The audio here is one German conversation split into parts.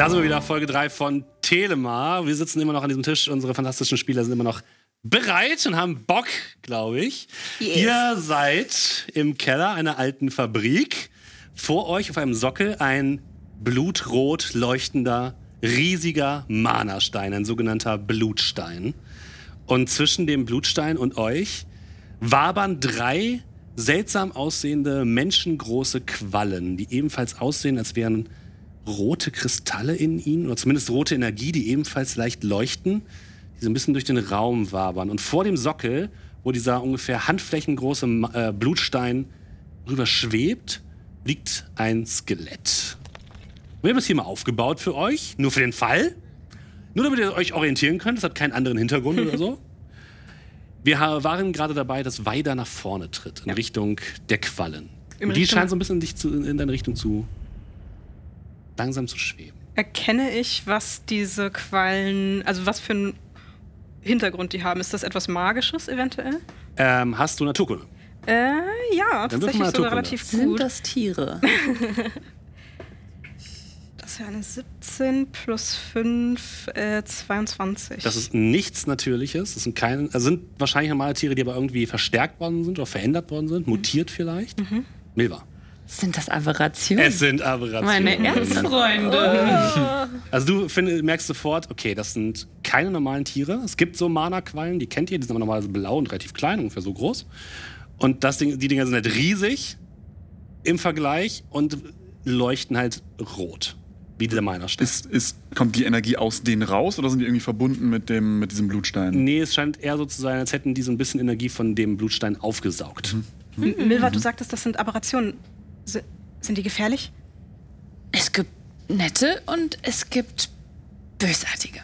Da sind wir wieder, Folge 3 von Telemar. Wir sitzen immer noch an diesem Tisch. Unsere fantastischen Spieler sind immer noch bereit und haben Bock, glaube ich. Yes. Ihr seid im Keller einer alten Fabrik. Vor euch auf einem Sockel ein blutrot leuchtender, riesiger Mana-Stein, ein sogenannter Blutstein. Und zwischen dem Blutstein und euch wabern drei seltsam aussehende, menschengroße Quallen, die ebenfalls aussehen, als wären rote Kristalle in ihnen, oder zumindest rote Energie, die ebenfalls leicht leuchten, die so ein bisschen durch den Raum wabern. Und vor dem Sockel, wo dieser ungefähr handflächengroße äh, Blutstein rüber schwebt, liegt ein Skelett. Wir haben es hier mal aufgebaut für euch, nur für den Fall. Nur damit ihr euch orientieren könnt, es hat keinen anderen Hintergrund oder so. Wir waren gerade dabei, dass Weider nach vorne tritt, in Richtung der Quallen. Die Richtung- scheint so ein bisschen dich zu, in deine Richtung zu langsam zu schweben. Erkenne ich, was diese Quallen, also was für einen Hintergrund die haben? Ist das etwas Magisches eventuell? Ähm, hast du Naturkunde? Äh, ja, Dann tatsächlich sogar relativ Sind gut. das Tiere? Das wäre eine 17 plus 5, äh, 22. Das ist nichts Natürliches. Das sind keine, also sind wahrscheinlich normale Tiere, die aber irgendwie verstärkt worden sind oder verändert worden sind, mutiert vielleicht. Milva. Sind das Aberrationen? Es sind Aberrationen. Meine Erzfreunde. Also du find, merkst sofort, okay, das sind keine normalen Tiere. Es gibt so Mana-Quallen, die kennt ihr, die sind aber normalerweise blau und relativ klein, ungefähr so groß. Und das Ding, die Dinger sind halt riesig im Vergleich und leuchten halt rot. Wie der Mana-Stein. Ist, ist, kommt die Energie aus denen raus oder sind die irgendwie verbunden mit, dem, mit diesem Blutstein? Nee, es scheint eher so zu sein, als hätten die so ein bisschen Energie von dem Blutstein aufgesaugt. M- Milva, du sagtest, das sind Aberrationen. Si- sind die gefährlich? Es gibt nette und es gibt bösartige.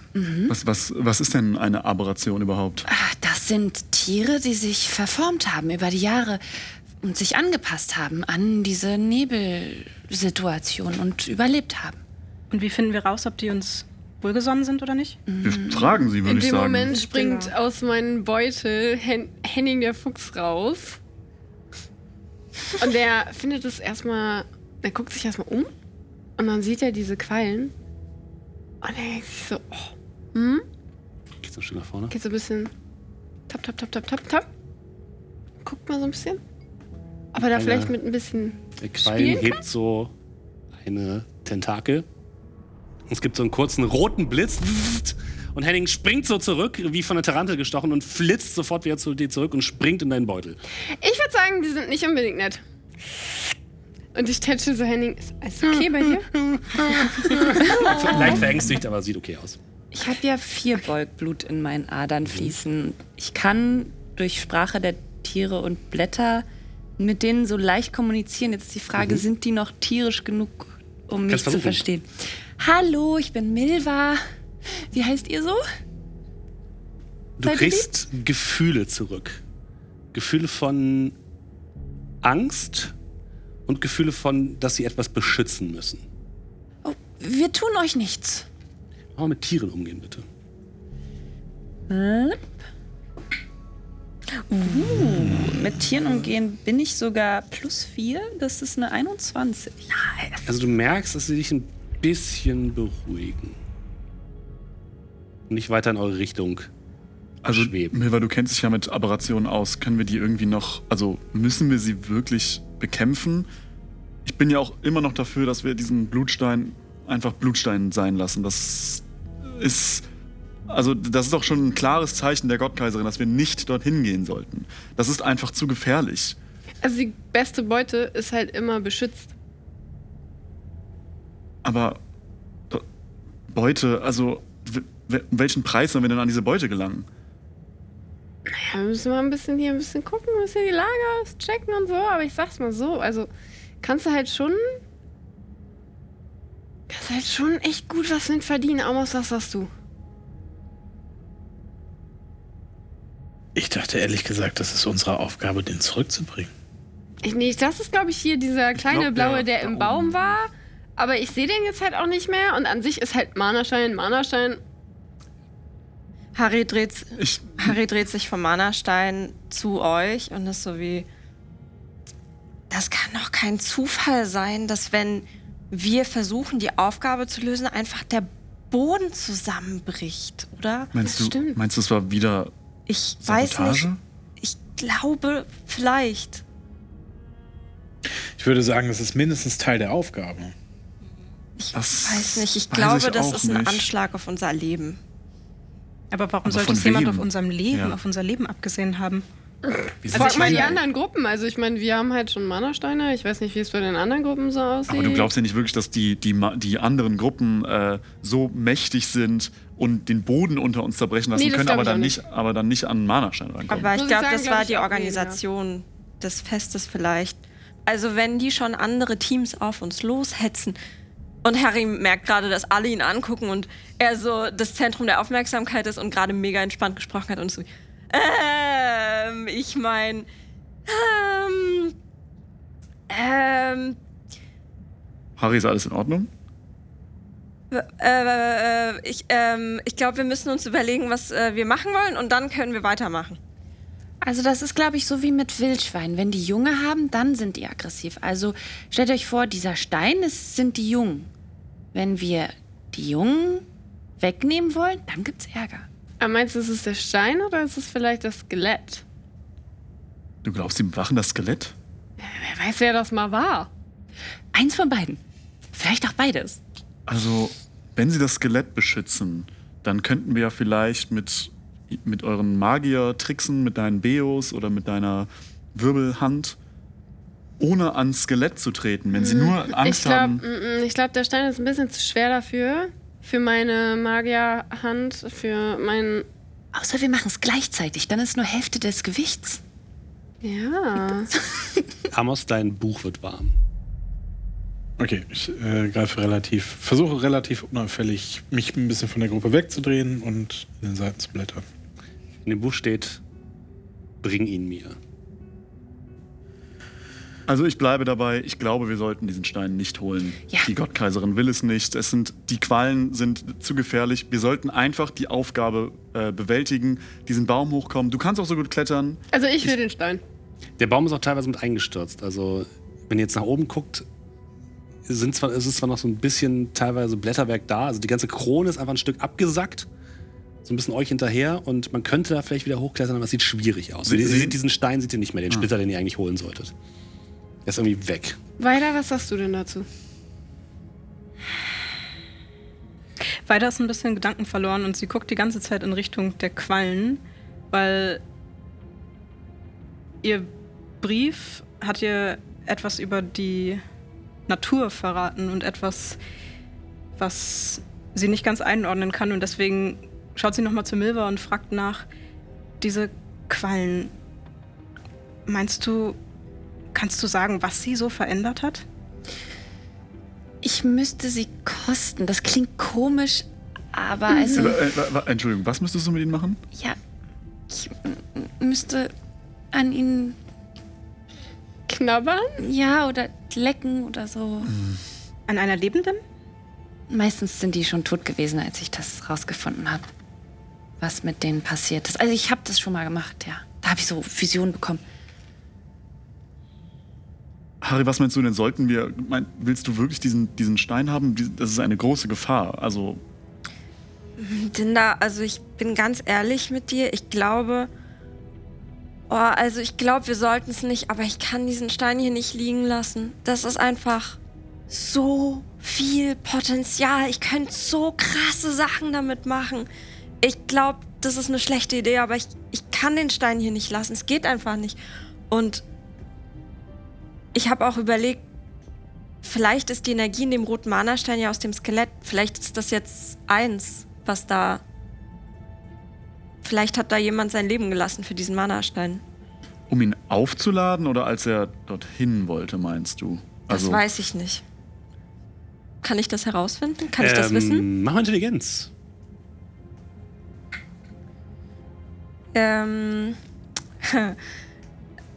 Was, was, was ist denn eine Aberration überhaupt? Ah, Das sind Tiere, die sich verformt haben über die Jahre und sich angepasst haben an diese Nebelsituation und überlebt haben. Und wie finden wir raus, ob die uns wohlgesonnen sind oder nicht? Wir fragen sie, würde In ich dem sagen. Moment springt Genau. aus meinem Beutel Hen Henning der Fuchs raus. Und der findet es erstmal, er guckt sich erstmal um und dann sieht er diese Quallen. Und er denkt sich so, oh, hm? Geht's ein Stück nach vorne? Geht so ein bisschen tap, tap, tap, tap, tap, tap. Guckt mal so ein bisschen. Ob er da Eine- vielleicht mit ein bisschen. Der Quallen hebt so eine Tentakel. Es gibt so einen kurzen roten Blitz. Und Henning springt so zurück, wie von einer Tarantel gestochen, und flitzt sofort wieder zu dir zurück und springt in deinen Beutel. Ich würde sagen, die sind nicht unbedingt nett. Und ich tätsche so Henning. Ist alles okay bei dir? Leicht verängstigt, aber sieht okay aus. Ich habe ja vier Beugtblut in meinen Adern fließen. Ich kann durch Sprache der Tiere und Blätter mit denen so leicht kommunizieren. Jetzt die Frage, sind die noch tierisch genug, um mich zu verstehen? Hallo, ich bin Milva. Wie heißt ihr so? Du Seid kriegst Gefühle zurück. Gefühle von Angst und Gefühle von, dass sie etwas beschützen müssen. Oh, wir tun euch nichts. Mal mit Tieren umgehen, bitte. Uh, mit Tieren umgehen bin ich sogar plus vier. Das ist eine 21. Also du merkst, dass sie dich ein bisschen beruhigen. Nicht weiter in eure Richtung Also, schweben. Milva, du kennst dich ja mit Aberrationen aus. Können wir die irgendwie noch, also müssen wir sie wirklich bekämpfen? Ich bin ja auch immer noch dafür, dass wir diesen Blutstein einfach Blutstein sein lassen. Das ist, also das ist auch schon ein klares Zeichen der Gottkaiserin, dass wir nicht dorthin gehen sollten. Das ist einfach zu gefährlich. Also die beste Beute ist halt immer beschützt. Aber Beute, also um welchen Preis sollen wir denn an diese Beute gelangen? Ja, wir müssen mal ein bisschen hier ein bisschen gucken, ein bisschen die Lage auschecken und so. Aber ich sag's mal so, also kannst du halt schon. Kannst halt schon echt gut was mit verdienen. Amos, was sagst du? Ich dachte ehrlich gesagt, das ist unsere Aufgabe, den zurückzubringen. Ich, nee, das ist, glaube ich, hier dieser kleine glaub, blaue, der der, im. Baum war. Aber ich sehe den jetzt halt auch nicht mehr. Und an sich ist halt Mana-Stein, Mana-Stein. Harry dreht, Ich, Harry dreht sich vom Mana-Stein zu euch und ist so wie. Das kann doch kein Zufall sein, dass wenn wir versuchen, die Aufgabe zu lösen, einfach der Boden zusammenbricht, oder? Meinst Das du, stimmt. meinst du, es war wieder Ich weiß nicht. Sabotage? Ich glaube, vielleicht. Ich würde sagen, das ist mindestens Teil der Aufgabe. Ich Das weiß nicht. Ich glaube, ich das ist ein nicht. Anschlag auf unser Leben. Aber warum Aber sollte es jemand auf unserem Leben, Ja. auf unser Leben abgesehen haben? Wie Frag mal die anderen Gruppen. Also ich meine, wir haben halt schon Mana-Steine. Ich weiß nicht, wie es bei den anderen Gruppen so aussieht. Aber du glaubst ja nicht wirklich, dass die, die, die anderen Gruppen äh, so mächtig sind und den Boden unter uns zerbrechen lassen Nee, können, aber dann nicht. nicht, aber dann nicht an Mana-Stein rankommen. Aber ich glaube, das glaub war die Organisation des Festes vielleicht. Also wenn die schon andere Teams auf uns loshetzen und Harry merkt gerade, dass alle ihn angucken und er so das Zentrum der Aufmerksamkeit ist und gerade mega entspannt gesprochen hat und so, ähm, ich meine, ähm, ähm, Harry, ist alles in Ordnung? äh, äh, ich, ähm, ich glaube, wir müssen uns überlegen, was äh, wir machen wollen und dann können wir weitermachen. Also das ist, glaube ich, so wie mit Wildschweinen. Wenn die Junge haben, dann sind die aggressiv. Also stellt euch vor, dieser Stein ist, sind die Jungen. Wenn wir die Jungen wegnehmen wollen, dann gibt's Ärger. Aber meinst du, ist es der Stein oder ist es vielleicht das Skelett? Du glaubst, die bewachen das Skelett? Wer weiß, wer das mal war. Eins von beiden. Vielleicht auch beides. Also, wenn sie das Skelett beschützen, dann könnten wir ja vielleicht mit, mit euren Magier-Tricksen, mit deinen Beos oder mit deiner Wirbelhand, ohne ans Skelett zu treten, wenn sie nur Ich Angst glaube, haben. ich glaub, der Stein ist ein bisschen zu schwer dafür. Für meine Magierhand, für mein. Außer wir machen es gleichzeitig, dann ist nur Hälfte des Gewichts. Ja. Amos, dein Buch wird warm. Okay, ich äh, greife relativ, versuche relativ unauffällig, mich ein bisschen von der Gruppe wegzudrehen und in den Seiten zu blättern. In dem Buch steht, bring ihn mir. Also ich bleibe dabei, ich glaube, wir sollten diesen Stein nicht holen. Ja. Die Gottkaiserin will es nicht. Es sind, die Quallen sind zu gefährlich. Wir sollten einfach die Aufgabe äh, bewältigen, diesen Baum hochkommen. Du kannst auch so gut klettern. Also ich will den Stein. Der Baum ist auch teilweise mit eingestürzt. Also, wenn ihr jetzt nach oben guckt, sind zwar, ist es zwar noch so ein bisschen teilweise Blätterwerk da. Also, die ganze Krone ist einfach ein Stück abgesackt. So ein bisschen euch hinterher. Und man könnte da vielleicht wieder hochklettern, aber es sieht schwierig aus. Sie- Sie, diesen Stein seht ihr nicht mehr, den Splitter, den ihr eigentlich holen solltet. Der ist irgendwie weg. Weiter, was sagst du denn dazu? Weiter ist ein bisschen Gedanken verloren und sie guckt die ganze Zeit in Richtung der Quallen, weil ihr Brief hat ihr etwas über die Natur verraten und etwas, was sie nicht ganz einordnen kann und deswegen schaut sie nochmal zu Milva und fragt nach, diese Quallen, meinst du, kannst du sagen, was sie so verändert hat? Ich müsste sie kosten. Das klingt komisch, aber also, Äh, äh, Entschuldigung, was müsstest du mit ihnen machen? ja, ich müsste an ihnen, Knabbern? ja, oder lecken oder so. An einer Lebenden? Meistens sind die schon tot gewesen, als ich das rausgefunden habe, was mit denen passiert ist. Also ich habe das schon mal gemacht, ja. Da habe ich so Visionen bekommen. Harry, was meinst du denn? Sollten wir, mein, willst du wirklich diesen, diesen Stein haben? Das ist eine große Gefahr. Also, Dinda, also ich bin ganz ehrlich mit dir. Ich glaube. Oh, also ich glaube, wir sollten es nicht, aber ich kann diesen Stein hier nicht liegen lassen. Das ist einfach so viel Potenzial. Ich könnte so krasse Sachen damit machen. Ich glaube, das ist eine schlechte Idee, aber ich, ich kann den Stein hier nicht lassen. Es geht einfach nicht. Und ich habe auch überlegt, vielleicht ist die Energie in dem roten Mana-Stein ja aus dem Skelett. Vielleicht ist das jetzt eins, was da. Vielleicht hat da jemand sein Leben gelassen für diesen Mana-Stein. um ihn aufzuladen oder als er dorthin wollte, meinst du? Das Also, weiß ich nicht. Kann ich das herausfinden? Kann ich das Ähm, wissen? Mach mal Intelligenz. Ähm.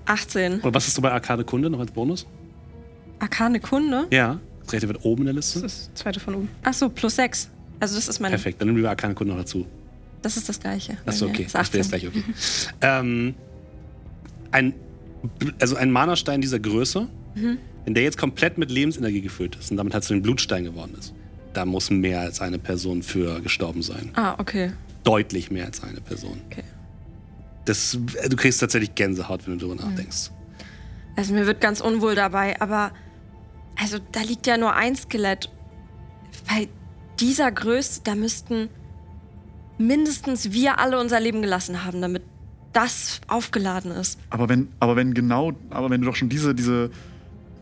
18. Oder was ist so bei Arkade Kunde noch als Bonus? Arkane Kunde? Ja. Das rechte wird oben in der Das Liste. ist das zweite von oben. Achso, plus 6. Also das ist mein. Perfekt, dann nehmen wir Arkane Kunde noch dazu. Das ist das gleiche. Achso, okay. ist Das wäre jetzt 18. gleich okay. ähm, ein, also ein Mana-Stein dieser Größe Wenn der jetzt komplett mit Lebensenergie gefüllt ist und damit halt zu dem Blutstein geworden ist, da muss mehr als eine Person für gestorben sein. Ah, okay. Deutlich mehr als eine Person. Okay. Das, du kriegst tatsächlich Gänsehaut, wenn du darüber nachdenkst. Also mir wird ganz unwohl dabei, aber also da liegt ja nur ein Skelett. Bei dieser Größe, da müssten mindestens wir alle unser Leben gelassen haben, damit das aufgeladen ist. Aber wenn, aber wenn genau, aber wenn du doch schon diese, diese,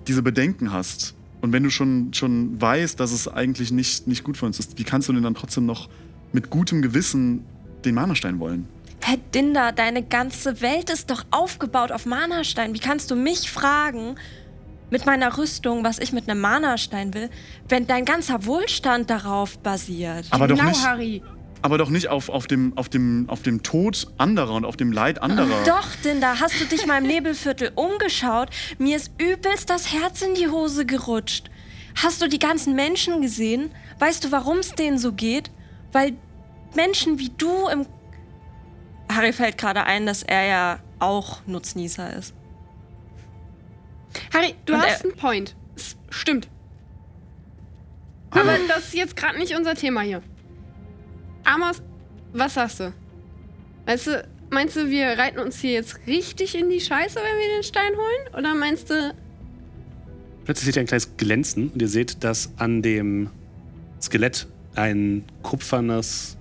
diese Bedenken hast und wenn du schon, schon weißt, dass es eigentlich nicht, nicht gut für uns ist, wie kannst du denn dann trotzdem noch mit gutem Gewissen den Mana-Stein wollen? Herr Dinder, deine ganze Welt ist doch aufgebaut auf Mana-Stein. Wie kannst du mich fragen, mit meiner Rüstung, was ich mit einem Mana-Stein will, wenn dein ganzer Wohlstand darauf basiert? Aber doch genau, nicht, Harry. aber doch nicht auf, auf, dem, auf, dem, auf dem Tod anderer und auf dem Leid anderer. Doch, Dinder, hast du dich mal im Nebelviertel umgeschaut? Mir ist übelst das Herz in die Hose gerutscht. Hast du die ganzen Menschen gesehen? Weißt du, warum es denen so geht? Weil Menschen wie du im. Harry fällt gerade ein, dass er ja auch Nutznießer ist. Harry, du Und hast er- einen Point. Es stimmt. Aber das ist jetzt gerade nicht unser Thema hier. Amos, was sagst du? Weißt du, meinst du, wir reiten uns hier jetzt richtig in die Scheiße, wenn wir den Stein holen? Oder meinst du, Plötzlich seht ihr ein kleines Glänzen und ihr seht, dass an dem Skelett ein kupfernes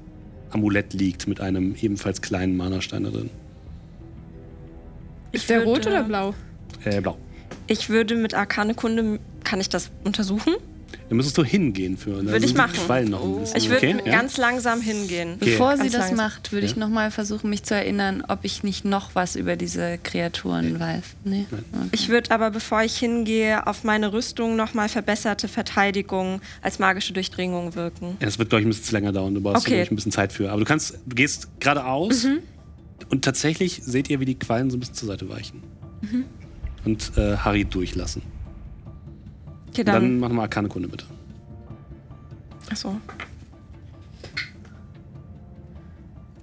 Amulett liegt mit einem ebenfalls kleinen Mana-Stein da drin. ist der würde- rot oder blau? Äh, blau. Ich würde mit Arkane-Kunde. Kann ich das untersuchen? Da müsstest du hingehen für. Würde ich machen. Die Quallen noch ein bisschen. Ich würde okay? ja? ganz langsam hingehen. Bevor sie Ganz das langsam. macht, würde ich Ja. nochmal versuchen, mich zu erinnern, ob ich nicht noch was über diese Kreaturen weiß. Nee. Okay. Ich würde aber, bevor ich hingehe, auf meine Rüstung nochmal verbesserte Verteidigung als magische Durchdringung wirken. Ja, das wird, glaube ich, ein bisschen zu länger dauern. Du brauchst Okay. ich, ein bisschen Zeit für. Aber du kannst, du gehst geradeaus Mhm. und tatsächlich seht ihr, wie die Quallen so ein bisschen zur Seite weichen. Mhm. Und äh, Harry durchlassen. Okay, Dann, dann. mach mal Arcane-Kunde bitte. Achso.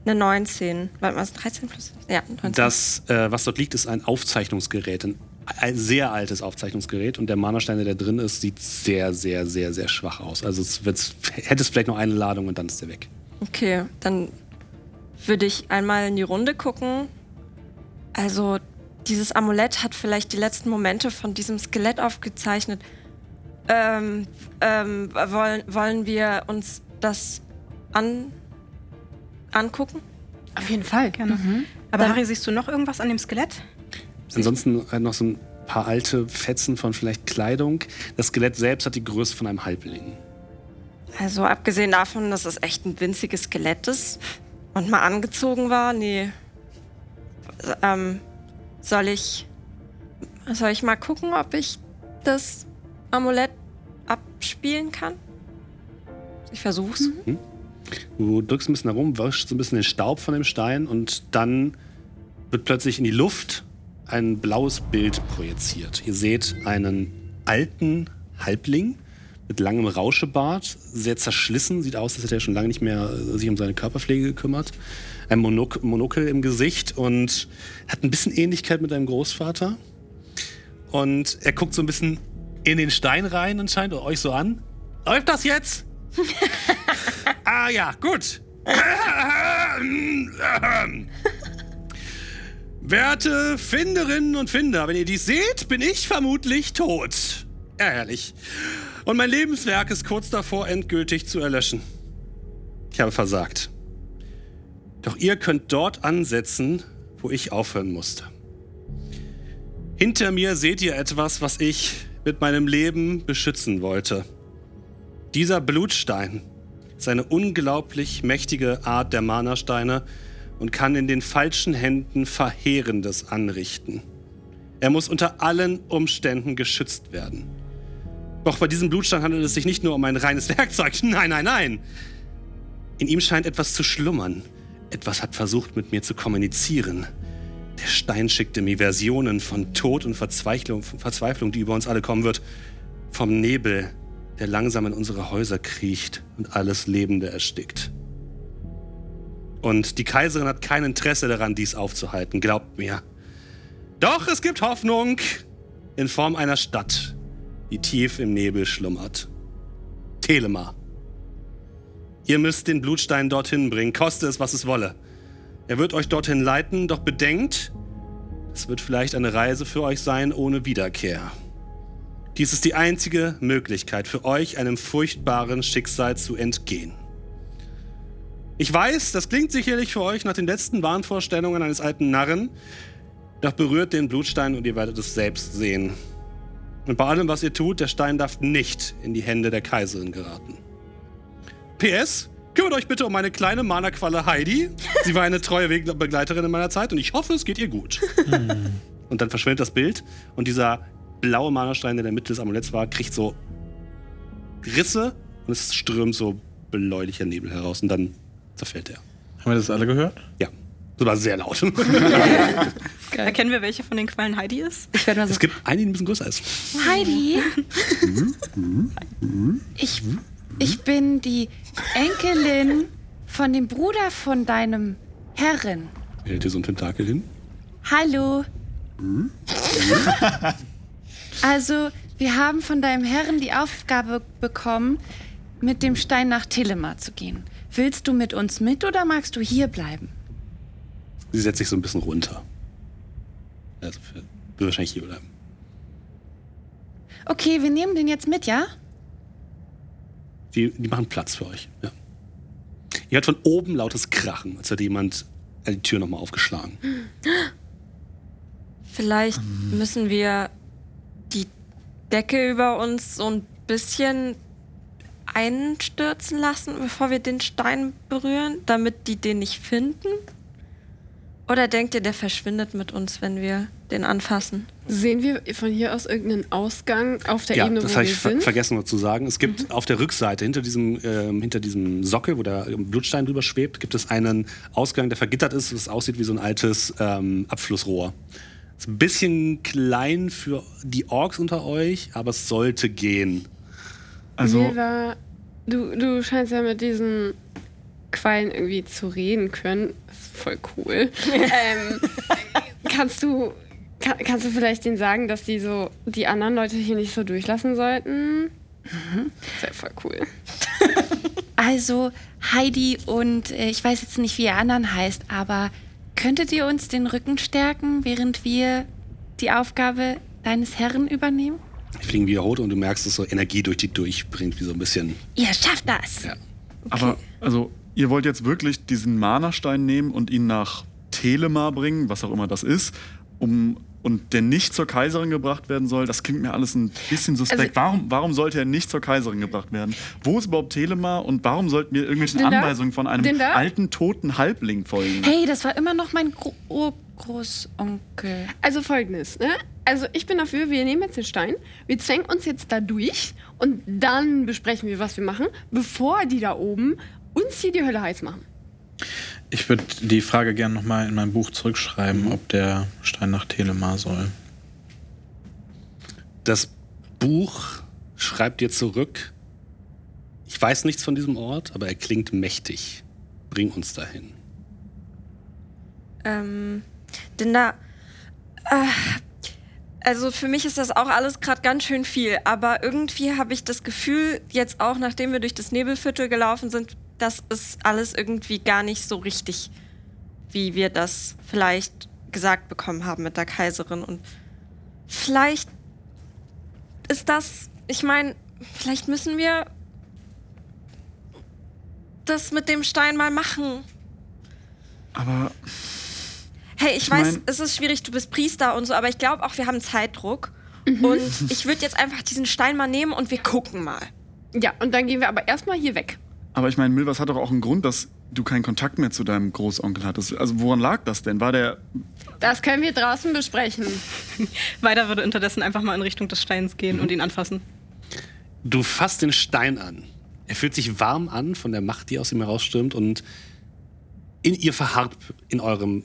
Eine 19. Warte mal, ist 13 plus? Ja, 19. Das, äh, was dort liegt, ist ein Aufzeichnungsgerät. Ein, ein sehr altes Aufzeichnungsgerät. Und der Mana-Stein, der da drin ist, sieht sehr, sehr, sehr, sehr schwach aus. Also es wird, hättest vielleicht noch eine Ladung und dann ist der weg. Okay, dann würde ich einmal in die Runde gucken. Also, dieses Amulett hat vielleicht die letzten Momente von diesem Skelett aufgezeichnet. Ähm, ähm, wollen, wollen wir uns das an, angucken? Auf jeden Fall, gerne. Aber Harry, siehst du noch irgendwas an dem Skelett? Ansonsten halt noch so ein paar alte Fetzen von vielleicht Kleidung. Das Skelett selbst hat die Größe von einem Halbling. Also, abgesehen davon, dass es echt ein winziges Skelett ist und mal angezogen war, nee. Ähm, soll ich. Soll ich mal gucken, ob ich das Amulett abspielen kann? Ich versuch's. Du drückst ein bisschen herum, wischst so ein bisschen den Staub von dem Stein und dann wird plötzlich in die Luft ein blaues Bild projiziert. Ihr seht einen alten Halbling mit langem Rauschebart, sehr zerschlissen, sieht aus, als hätte er schon lange nicht mehr äh, sich um seine Körperpflege gekümmert. Ein Monok Monokel im Gesicht und hat ein bisschen Ähnlichkeit mit deinem Großvater. Und er guckt so ein bisschen in den Stein rein und euch so an. Läuft das jetzt? ah ja, gut. Werte Finderinnen und Finder, wenn ihr dies seht, bin ich vermutlich tot. Ärgerlich. Und mein Lebenswerk ist kurz davor, endgültig zu erlöschen. Ich habe versagt. Doch ihr könnt dort ansetzen, wo ich aufhören musste. Hinter mir seht ihr etwas, was ich mit meinem Leben beschützen wollte. Dieser Blutstein ist eine unglaublich mächtige Art der Mana-Steine und kann in den falschen Händen Verheerendes anrichten. Er muss unter allen Umständen geschützt werden. Doch bei diesem Blutstein handelt es sich nicht nur um ein reines Werkzeug. Nein, nein, nein. In ihm scheint etwas zu schlummern. Etwas hat versucht, mit mir zu kommunizieren. Der Stein schickte mir Versionen von Tod und Verzweiflung, Verzweiflung, die über uns alle kommen wird. Vom Nebel, der langsam in unsere Häuser kriecht und alles Lebende erstickt. Und die Kaiserin hat kein Interesse daran, dies aufzuhalten, glaubt mir. Doch es gibt Hoffnung. in Form einer Stadt, die tief im Nebel schlummert. Telema. Ihr müsst den Blutstein dorthin bringen, koste es, was es wolle. Er wird euch dorthin leiten, doch bedenkt, es wird vielleicht eine Reise für euch sein ohne Wiederkehr. Dies ist die einzige Möglichkeit für euch, einem furchtbaren Schicksal zu entgehen. Ich weiß, das klingt sicherlich für euch nach den letzten Wahnvorstellungen eines alten Narren, doch berührt den Blutstein und ihr werdet es selbst sehen. Und bei allem, was ihr tut, der Stein darf nicht in die Hände der Kaiserin geraten. PS, kümmert euch bitte um meine kleine Mana-Qualle Heidi. Sie war eine treue Begleiterin in meiner Zeit und ich hoffe, es geht ihr gut. und dann verschwindet das Bild und dieser blaue Mana-Stein, der in der Mitte des Amuletts war, kriegt so Risse und es strömt so bläulicher Nebel heraus und dann zerfällt er. Haben wir das alle gehört? Ja, das war sehr laut. Erkennen wir, welche von den Quallen Heidi ist? Ich werde mal so. es gibt eine, die ein bisschen größer ist. Heidi, ich, ich bin die Enkelin von dem Bruder von deinem Herren. Hält dir so ein Tentakel hin. Hallo. Also, wir haben von deinem Herren die Aufgabe bekommen, mit dem Stein nach Telema zu gehen. Willst du mit uns mit oder magst du hier bleiben? Sie setzt sich so ein bisschen runter. Also für, will wahrscheinlich hier bleiben. Okay, wir nehmen den jetzt mit, ja? Die, die machen Platz für euch. Ja. Ihr hört von oben lautes Krachen, als hätte jemand die Tür nochmal aufgeschlagen. Vielleicht müssen wir die Decke über uns so ein bisschen einstürzen lassen, bevor wir den Stein berühren, damit die den nicht finden? Oder denkt ihr, der verschwindet mit uns, wenn wir den anfassen? Sehen wir von hier aus irgendeinen Ausgang auf der Ja, Ebene, das wo habe wir ich ver sind? vergessen noch zu sagen. Es gibt auf der Rückseite, hinter diesem, ähm, hinter diesem Sockel, wo der Blutstein drüber schwebt, gibt es einen Ausgang, der vergittert ist, das aussieht wie so ein altes ähm, Abflussrohr. Ist ein bisschen klein für die Orks unter euch, aber es sollte gehen. Also, Milva, du, du scheinst ja mit diesen Quallen irgendwie zu reden können. Voll cool. ähm, kannst du kann, kannst du vielleicht denen sagen, dass die so die anderen Leute hier nicht so durchlassen sollten? Das wäre voll cool. Also, Heidi und äh, ich weiß jetzt nicht, wie ihr anderen heißt, aber könntet ihr uns den Rücken stärken, während wir die Aufgabe deines Herren übernehmen? Die fliegen wiederholt und du merkst, dass so Energie durch die durchbringt, wie so ein bisschen. Ihr schafft das! Ja. aber, also, ihr wollt jetzt wirklich diesen Mana-Stein nehmen und ihn nach Telema bringen, was auch immer das ist, um und der nicht zur Kaiserin gebracht werden soll, das klingt mir alles ein bisschen suspekt. Also- warum, warum sollte er nicht zur Kaiserin gebracht werden? Wo ist überhaupt Telema und warum sollten wir irgendwelchen Den da? Anweisungen von einem Den da? alten, toten Halbling folgen? Hey, das war immer noch mein Gro Urgroßonkel. Also folgendes, ne? Also ich bin dafür, wir nehmen jetzt den Stein, wir zwängen uns jetzt da durch und dann besprechen wir, was wir machen, bevor die da oben uns hier die Hölle heiß machen. Ich würde die Frage gerne nochmal in mein Buch zurückschreiben, ob der Stein nach Telemar soll. Das Buch schreibt dir zurück. Ich weiß nichts von diesem Ort, aber er klingt mächtig. Bring uns dahin. Ähm, denn da. Äh, also für mich ist das auch alles gerade ganz schön viel, aber irgendwie habe ich das Gefühl, jetzt auch nachdem wir durch das Nebelviertel gelaufen sind, das ist alles irgendwie gar nicht so richtig, wie wir das vielleicht gesagt bekommen haben mit der Kaiserin. Und vielleicht ist das, ich meine, vielleicht müssen wir das mit dem Stein mal machen. Aber Hey, ich, Ich weiß, mein- es ist schwierig, du bist Priester und so, aber ich glaube auch, wir haben Zeitdruck. Und ich würde jetzt einfach diesen Stein mal nehmen und wir gucken mal. Ja, und dann gehen wir aber erstmal hier weg. Aber ich meine, Milvas hat doch auch einen Grund, dass du keinen Kontakt mehr zu deinem Großonkel hattest. Also woran lag das denn? War der. Das können wir draußen besprechen. Weiter würde unterdessen einfach mal in Richtung des Steins gehen und ihn anfassen. Du fasst den Stein an. Er fühlt sich warm an von der Macht, die aus ihm herausstürmt und in ihr verharrt in eurem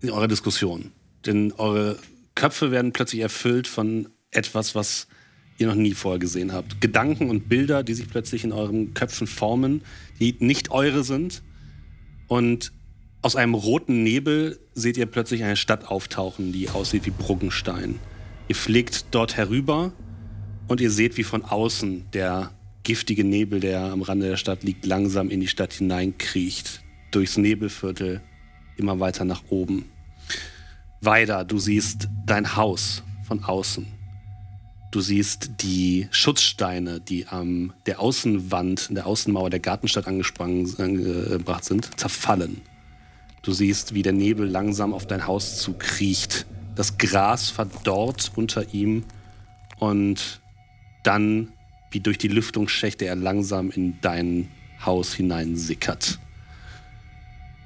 in eurer Diskussion. Denn eure Köpfe werden plötzlich erfüllt von etwas, was ihr noch nie vorher gesehen habt. Gedanken und Bilder, die sich plötzlich in euren Köpfen formen, die nicht eure sind. Und aus einem roten Nebel seht ihr plötzlich eine Stadt auftauchen, die aussieht wie Bruggenstein. Ihr fliegt dort herüber und ihr seht, wie von außen der giftige Nebel, der am Rande der Stadt liegt, langsam in die Stadt hineinkriecht. Durchs Nebelviertel immer weiter nach oben. Weiter, du siehst dein Haus von außen. Du siehst die Schutzsteine, die am der Außenwand, der Außenmauer der Gartenstadt angebracht sind, zerfallen. Du siehst, wie der Nebel langsam auf dein Haus zukriecht. Das Gras verdorrt unter ihm und dann, wie durch die Lüftungsschächte, er langsam in dein Haus hineinsickert.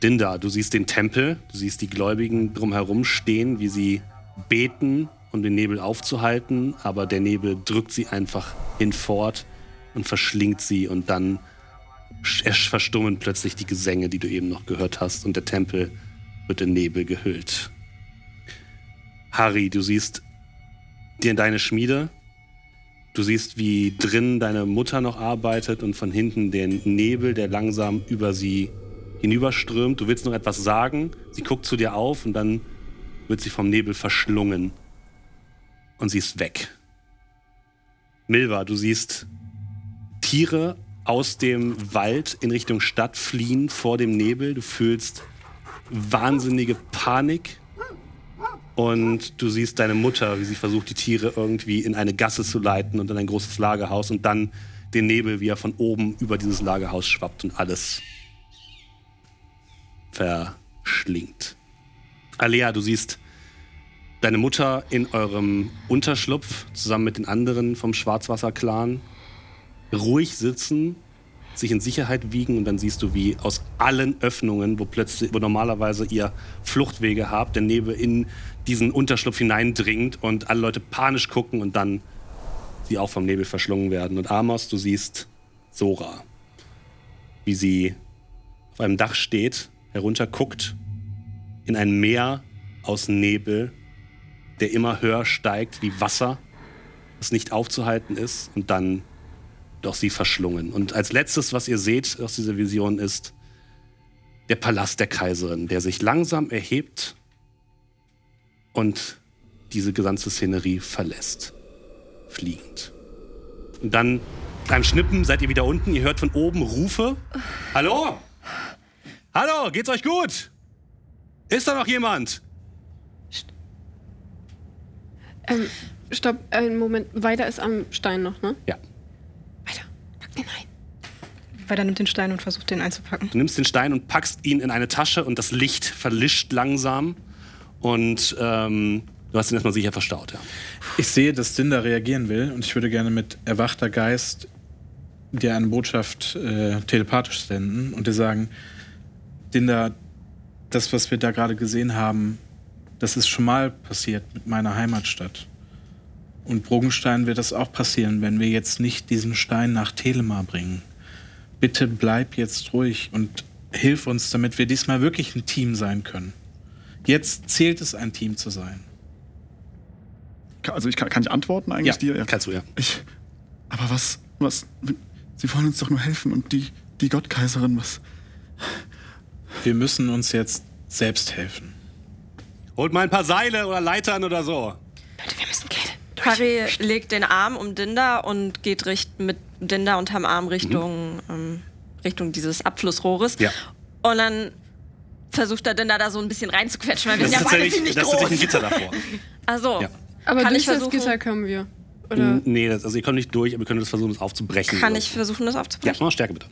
Dinda, du siehst den Tempel, du siehst die Gläubigen drumherum stehen, wie sie beten, um den Nebel aufzuhalten, aber der Nebel drückt sie einfach hinfort und verschlingt sie und dann verstummen plötzlich die Gesänge, die du eben noch gehört hast und der Tempel wird in Nebel gehüllt. Harry, du siehst dir in deine Schmiede, du siehst, wie drin deine Mutter noch arbeitet und von hinten den Nebel, der langsam über sie hinüberströmt. Du willst noch etwas sagen, sie guckt zu dir auf und dann wird sie vom Nebel verschlungen und sie ist weg. Milva, du siehst Tiere aus dem Wald in Richtung Stadt fliehen vor dem Nebel. Du fühlst wahnsinnige Panik. Und du siehst deine Mutter, wie sie versucht, die Tiere irgendwie in eine Gasse zu leiten und in ein großes Lagerhaus und dann den Nebel, wie er von oben über dieses Lagerhaus schwappt und alles verschlingt. Alea, du siehst deine Mutter in eurem Unterschlupf zusammen mit den anderen vom Schwarzwasser-Clan ruhig sitzen, sich in Sicherheit wiegen und dann siehst du, wie aus allen Öffnungen, wo plötzlich, wo normalerweise ihr Fluchtwege habt, der Nebel in diesen Unterschlupf hineindringt und alle Leute panisch gucken und dann sie auch vom Nebel verschlungen werden. Und Amos, du siehst Sora, wie sie auf einem Dach steht, herunterguckt in ein Meer aus Nebel, der immer höher steigt wie Wasser, das nicht aufzuhalten ist und dann doch sie verschlungen. Und als letztes, was ihr seht aus dieser Vision, ist der Palast der Kaiserin, der sich langsam erhebt und diese gesamte Szenerie verlässt. Fliegend. Und dann beim Schnippen seid ihr wieder unten. Ihr hört von oben Rufe. Hallo? Hallo, geht's euch gut? Ist da noch jemand? Ähm, stopp, einen Moment. Weiter ist am Stein noch, ne? Ja. Weiter. Pack den ein. Weiter nimmt den Stein und versucht den einzupacken. Du nimmst den Stein und packst ihn in eine Tasche und das Licht verlischt langsam. Und ähm, du hast ihn erstmal sicher verstaut, ja. Ich sehe, dass Dinda reagieren will und ich würde gerne mit erwachter Geist dir eine Botschaft äh, telepathisch senden und dir sagen, Dinda, das, was wir da gerade gesehen haben, das ist schon mal passiert mit meiner Heimatstadt. Und Brogenstein wird das auch passieren, wenn wir jetzt nicht diesen Stein nach Telema bringen. Bitte bleib jetzt ruhig und hilf uns, damit wir diesmal wirklich ein Team sein können. Jetzt zählt es, ein Team zu sein. Also ich kann, kann ich antworten eigentlich Ja, dir? kannst du, ja. Ich, aber was, was, sie wollen uns doch nur helfen und die, die Gottkaiserin, was, Wir müssen uns jetzt selbst helfen. Holt mal ein paar Seile oder Leitern oder so. Leute, wir müssen Kälte. Harry legt den Arm um Dinda und geht richt mit Dinda unterm Arm Richtung, ähm, Richtung dieses Abflussrohres. Ja. Und dann versucht er Dinda da so ein bisschen reinzuquetschen, weil wir Das sind ist ja beide ziemlich das ist tatsächlich ein groß. Gitter davor. Also, Ja. Aber Kann durch ich das versuchen- Gitter kommen wir. Oder? Nee, das, also ihr kommt nicht durch, aber ihr könnt das versuchen, das aufzubrechen. kann ich so. versuchen, das Ja, aufzubrechen? mach Stärke bitte.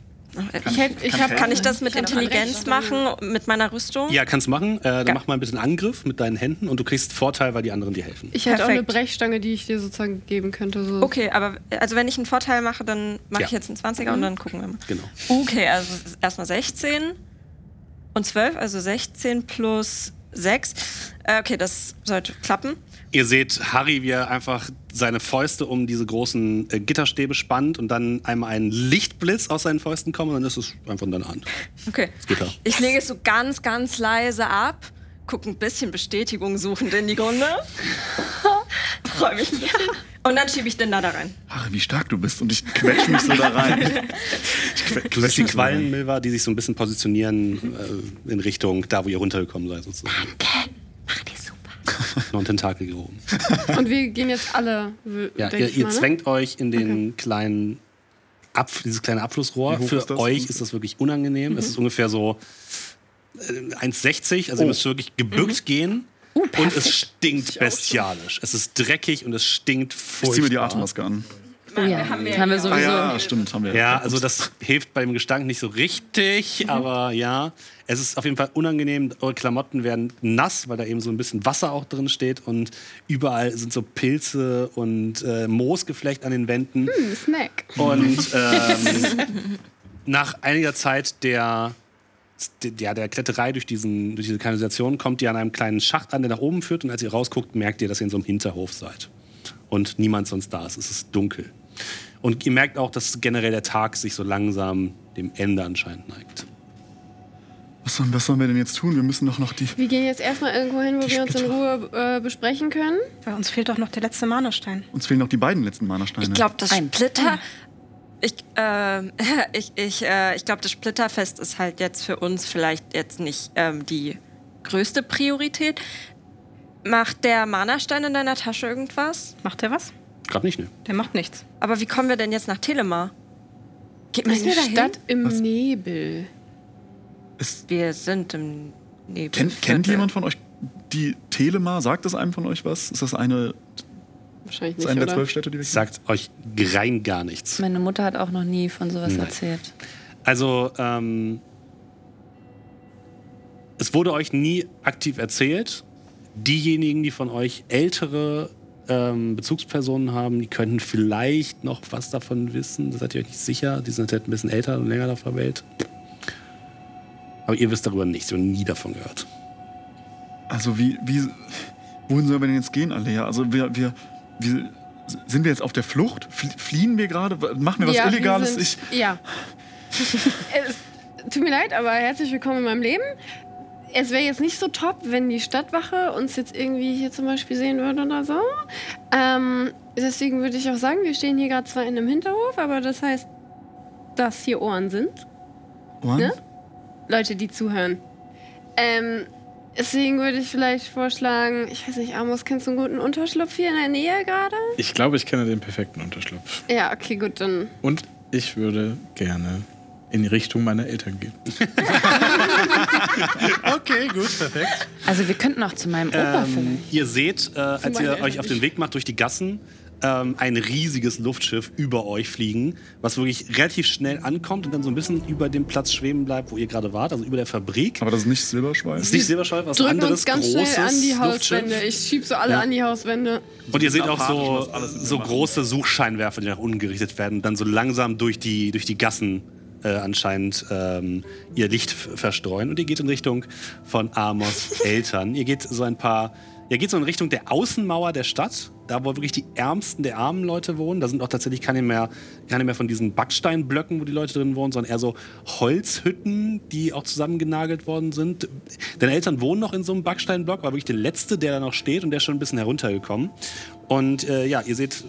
Ich, hätt, ich hab, Kann ich das mit Ich Intelligenz machen, mit meiner Rüstung? Ja, kannst machen. Äh, dann Ja. mach mal ein bisschen Angriff mit deinen Händen und du kriegst Vorteil, weil die anderen dir helfen. Ich hätte auch eine. Brechstange, die ich dir sozusagen geben könnte. So. Okay, aber also wenn ich einen Vorteil mache, dann mache Ja. ich jetzt einen 20er und dann gucken wir mal. Genau. Okay, also erstmal 16 und 12, also 16 plus 6. Äh, okay, das sollte klappen. Ihr seht Harry, wie er einfach seine Fäuste um diese großen äh, Gitterstäbe spannt und dann einmal ein Lichtblitz aus seinen Fäusten kommt und dann ist es einfach in deiner Hand. Okay. Das Gitter. Ich lege es so ganz, ganz leise ab, gucke ein bisschen Bestätigung suchend in die Runde. Freue mich ein bisschen. Und dann schiebe ich den da da rein. Harry, wie stark du bist und ich quetsche mich so da rein. Du siehst die Quallen, Milva, die sich so ein bisschen positionieren äh, in Richtung da, wo ihr runtergekommen seid. Sozusagen. Mach die super. noch ein Tentakel gehoben. Und wir gehen jetzt alle. Ja, ihr, ich ihr mal, ne? zwängt euch in den kleinen Ab, dieses kleine Abflussrohr. Für ist euch ist das wirklich unangenehm. Es ist ungefähr so äh, 1,60, also ihr Oh. müsst wirklich gebückt Mhm. gehen. und es stinkt bestialisch. Es ist dreckig und es stinkt Ich furchtbar. zieh mir die Atemmaske an. Oh ja, haben wir, sowieso. Ah ja, stimmt, haben wir. Ja, also das hilft beim Gestank nicht so richtig, aber ja, es ist auf jeden Fall unangenehm. Eure Klamotten werden nass, weil da eben so ein bisschen Wasser auch drin steht und überall sind so Pilze und äh, Moosgeflecht an den Wänden. Hm, Snack. Und ähm, nach einiger Zeit der, der, der Kletterei durch, diesen, durch diese Kanalisation kommt ihr an einem kleinen Schacht an, der nach oben führt. Und als ihr rausguckt, merkt ihr, dass ihr in so einem Hinterhof seid. Und niemand sonst da ist. Es ist dunkel. Und ihr merkt auch, dass generell der Tag sich so langsam dem Ende anscheinend neigt. Was sollen, was sollen wir denn jetzt tun? Wir müssen doch noch die. Wir gehen jetzt erstmal irgendwo hin, wo wir uns in Ruhe äh, besprechen können. Bei uns fehlt doch noch der letzte Mana-Stein. Uns fehlen noch die beiden letzten Mana-Steine. Ich glaube, das Ein. Splitter. Ich, ähm, ich, ich, äh, ich glaube, das Splitterfest ist halt jetzt für uns vielleicht jetzt nicht ähm, die größte Priorität. Macht der Mana-Stein in deiner Tasche irgendwas? Macht der was? Gerade nicht, ne? Der macht nichts. Aber wie kommen wir denn jetzt nach Telemar? Ge- Müssen Eine wir dahin? Stadt im Was? Nebel. Ist, Wir sind im Nebel. kennt, kennt jemand von euch die Telema? Sagt das einem von euch was? Ist das eine, Wahrscheinlich ist nicht, eine der oder? zwölf Städte, die wir kennen? Sagt euch rein gar nichts. Meine Mutter hat auch noch nie von sowas Nein. erzählt. Also, ähm, es wurde euch nie aktiv erzählt. Diejenigen, die von euch ältere ähm, Bezugspersonen haben, die könnten vielleicht noch was davon wissen. Das seid ihr euch nicht sicher. Die sind halt ein bisschen älter und länger auf der Welt. Aber ihr wisst darüber nichts. Habt nie davon gehört. Also wie, wie, wohin sollen wir denn jetzt gehen, Alea? Also wir, wir, wir, sind wir jetzt auf der Flucht? Flie- Fliehen wir gerade? Machen wir was Ja, wir Illegales? sind- Ich, Ja. es, tut mir leid, aber herzlich willkommen in meinem Leben. Es wäre jetzt nicht so top, wenn die Stadtwache uns jetzt irgendwie hier zum Beispiel sehen würde oder so. Ähm, deswegen würde ich auch sagen, wir stehen hier gerade zwar in einem Hinterhof, aber das heißt, dass hier Ohren sind. Ohren? Ne? Leute, die zuhören. Ähm, deswegen würde ich vielleicht vorschlagen, ich weiß nicht, Amos, kennst du einen guten Unterschlupf hier in der Nähe gerade? Ich glaube, ich kenne den perfekten Unterschlupf. Ja, okay, gut, dann. Und ich würde gerne in die Richtung meiner Eltern gehen. Okay, gut, perfekt. Also wir könnten auch zu meinem Opa Ähm, vielleicht. ihr seht, äh, als ihr euch auf den Weg macht durch die Gassen, ähm, ein riesiges Luftschiff über euch fliegen, was wirklich relativ schnell ankommt und dann so ein bisschen über dem Platz schweben bleibt, wo ihr gerade wart, also über der Fabrik. Aber das ist nicht Silberschweif? Das ist nicht Silberschweif, was anderes uns ganz großes schnell an die Luftschiff. Hauswände. Ich schieb so alle Ja. an die Hauswände. Und ihr seht auch so, so große Suchscheinwerfer, die nach unten gerichtet werden, dann so langsam durch die, durch die Gassen äh, anscheinend ähm, ihr Licht verstreuen. Und ihr geht in Richtung von Amos Eltern. Ihr geht so ein paar, ihr geht so in Richtung der Außenmauer der Stadt, da wo wirklich die ärmsten der armen Leute wohnen. Da sind auch tatsächlich keine mehr, keine mehr von diesen Backsteinblöcken, wo die Leute drin wohnen, sondern eher so Holzhütten, die auch zusammengenagelt worden sind. Deine Eltern wohnen noch in so einem Backsteinblock, war wirklich der letzte, der da noch steht und der ist schon ein bisschen heruntergekommen. Und äh, ja, ihr seht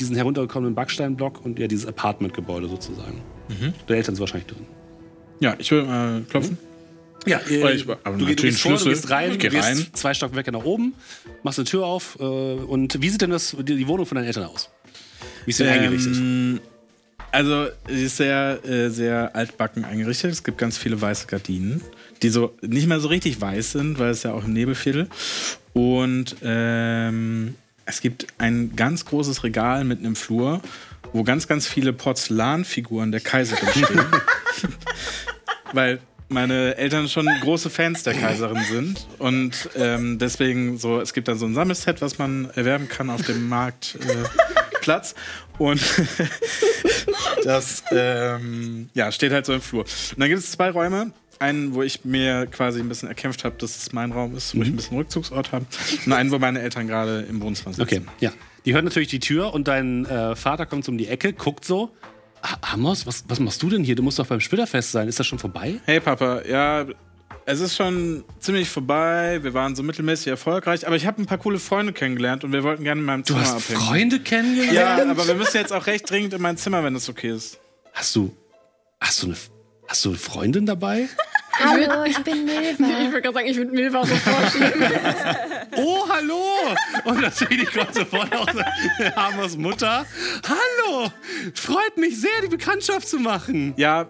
diesen heruntergekommenen Backsteinblock und ja, dieses Apartmentgebäude sozusagen. Deine Eltern sind wahrscheinlich drin. Ja, ich würde mal klopfen. Ja, äh, Oder ich- aber du, geh- du gehst vor, du gehst rein, Ich du geh gehst rein. zwei Stockwerke nach oben, machst eine Tür auf. Äh, und wie sieht denn das, die, die Wohnung von deinen Eltern aus? Wie ist sie eingerichtet? Ähm, also, sie ist sehr, äh, sehr altbacken eingerichtet. Es gibt ganz viele weiße Gardinen, die so nicht mehr so richtig weiß sind, weil es ja auch im Nebelviertel. Und ähm, es gibt ein ganz großes Regal mitten im Flur, wo ganz, ganz viele Porzellanfiguren der Kaiserin stehen. weil meine Eltern schon große Fans der Kaiserin sind und ähm, deswegen so, es gibt dann so ein Sammelset, was man erwerben kann auf dem Marktplatz äh, und das ähm, ja, steht halt so im Flur. Und dann gibt es zwei Räume. Einen, wo ich mir quasi ein bisschen erkämpft habe, dass es mein Raum ist, wo ich ein bisschen Rückzugsort habe. Und einen, wo meine Eltern gerade im Wohnzimmer sitzen. Okay, ja. Die hört natürlich die Tür und dein äh, Vater kommt um die Ecke, guckt so. "Ah, Amos, was, was machst du denn hier? Du musst doch beim Splitterfest sein. Ist das schon vorbei? Hey Papa, ja, es ist schon ziemlich vorbei. Wir waren so mittelmäßig erfolgreich, aber ich habe ein paar coole Freunde kennengelernt und wir wollten gerne in meinem Du Zimmer hast abhängen. Freunde kennengelernt? Ja, aber wir müssen jetzt auch recht dringend in mein Zimmer, wenn das okay ist. Hast du, hast du, eine, hast du eine Freundin dabei? Hallo, ich bin Ich Milva. würde gerade sagen, ich würde Milva so vorstellen. Oh, hallo! Und das sehe ich gerade sofort aus Amos Mutter. Hallo! Freut mich sehr, die Bekanntschaft zu machen. Ja,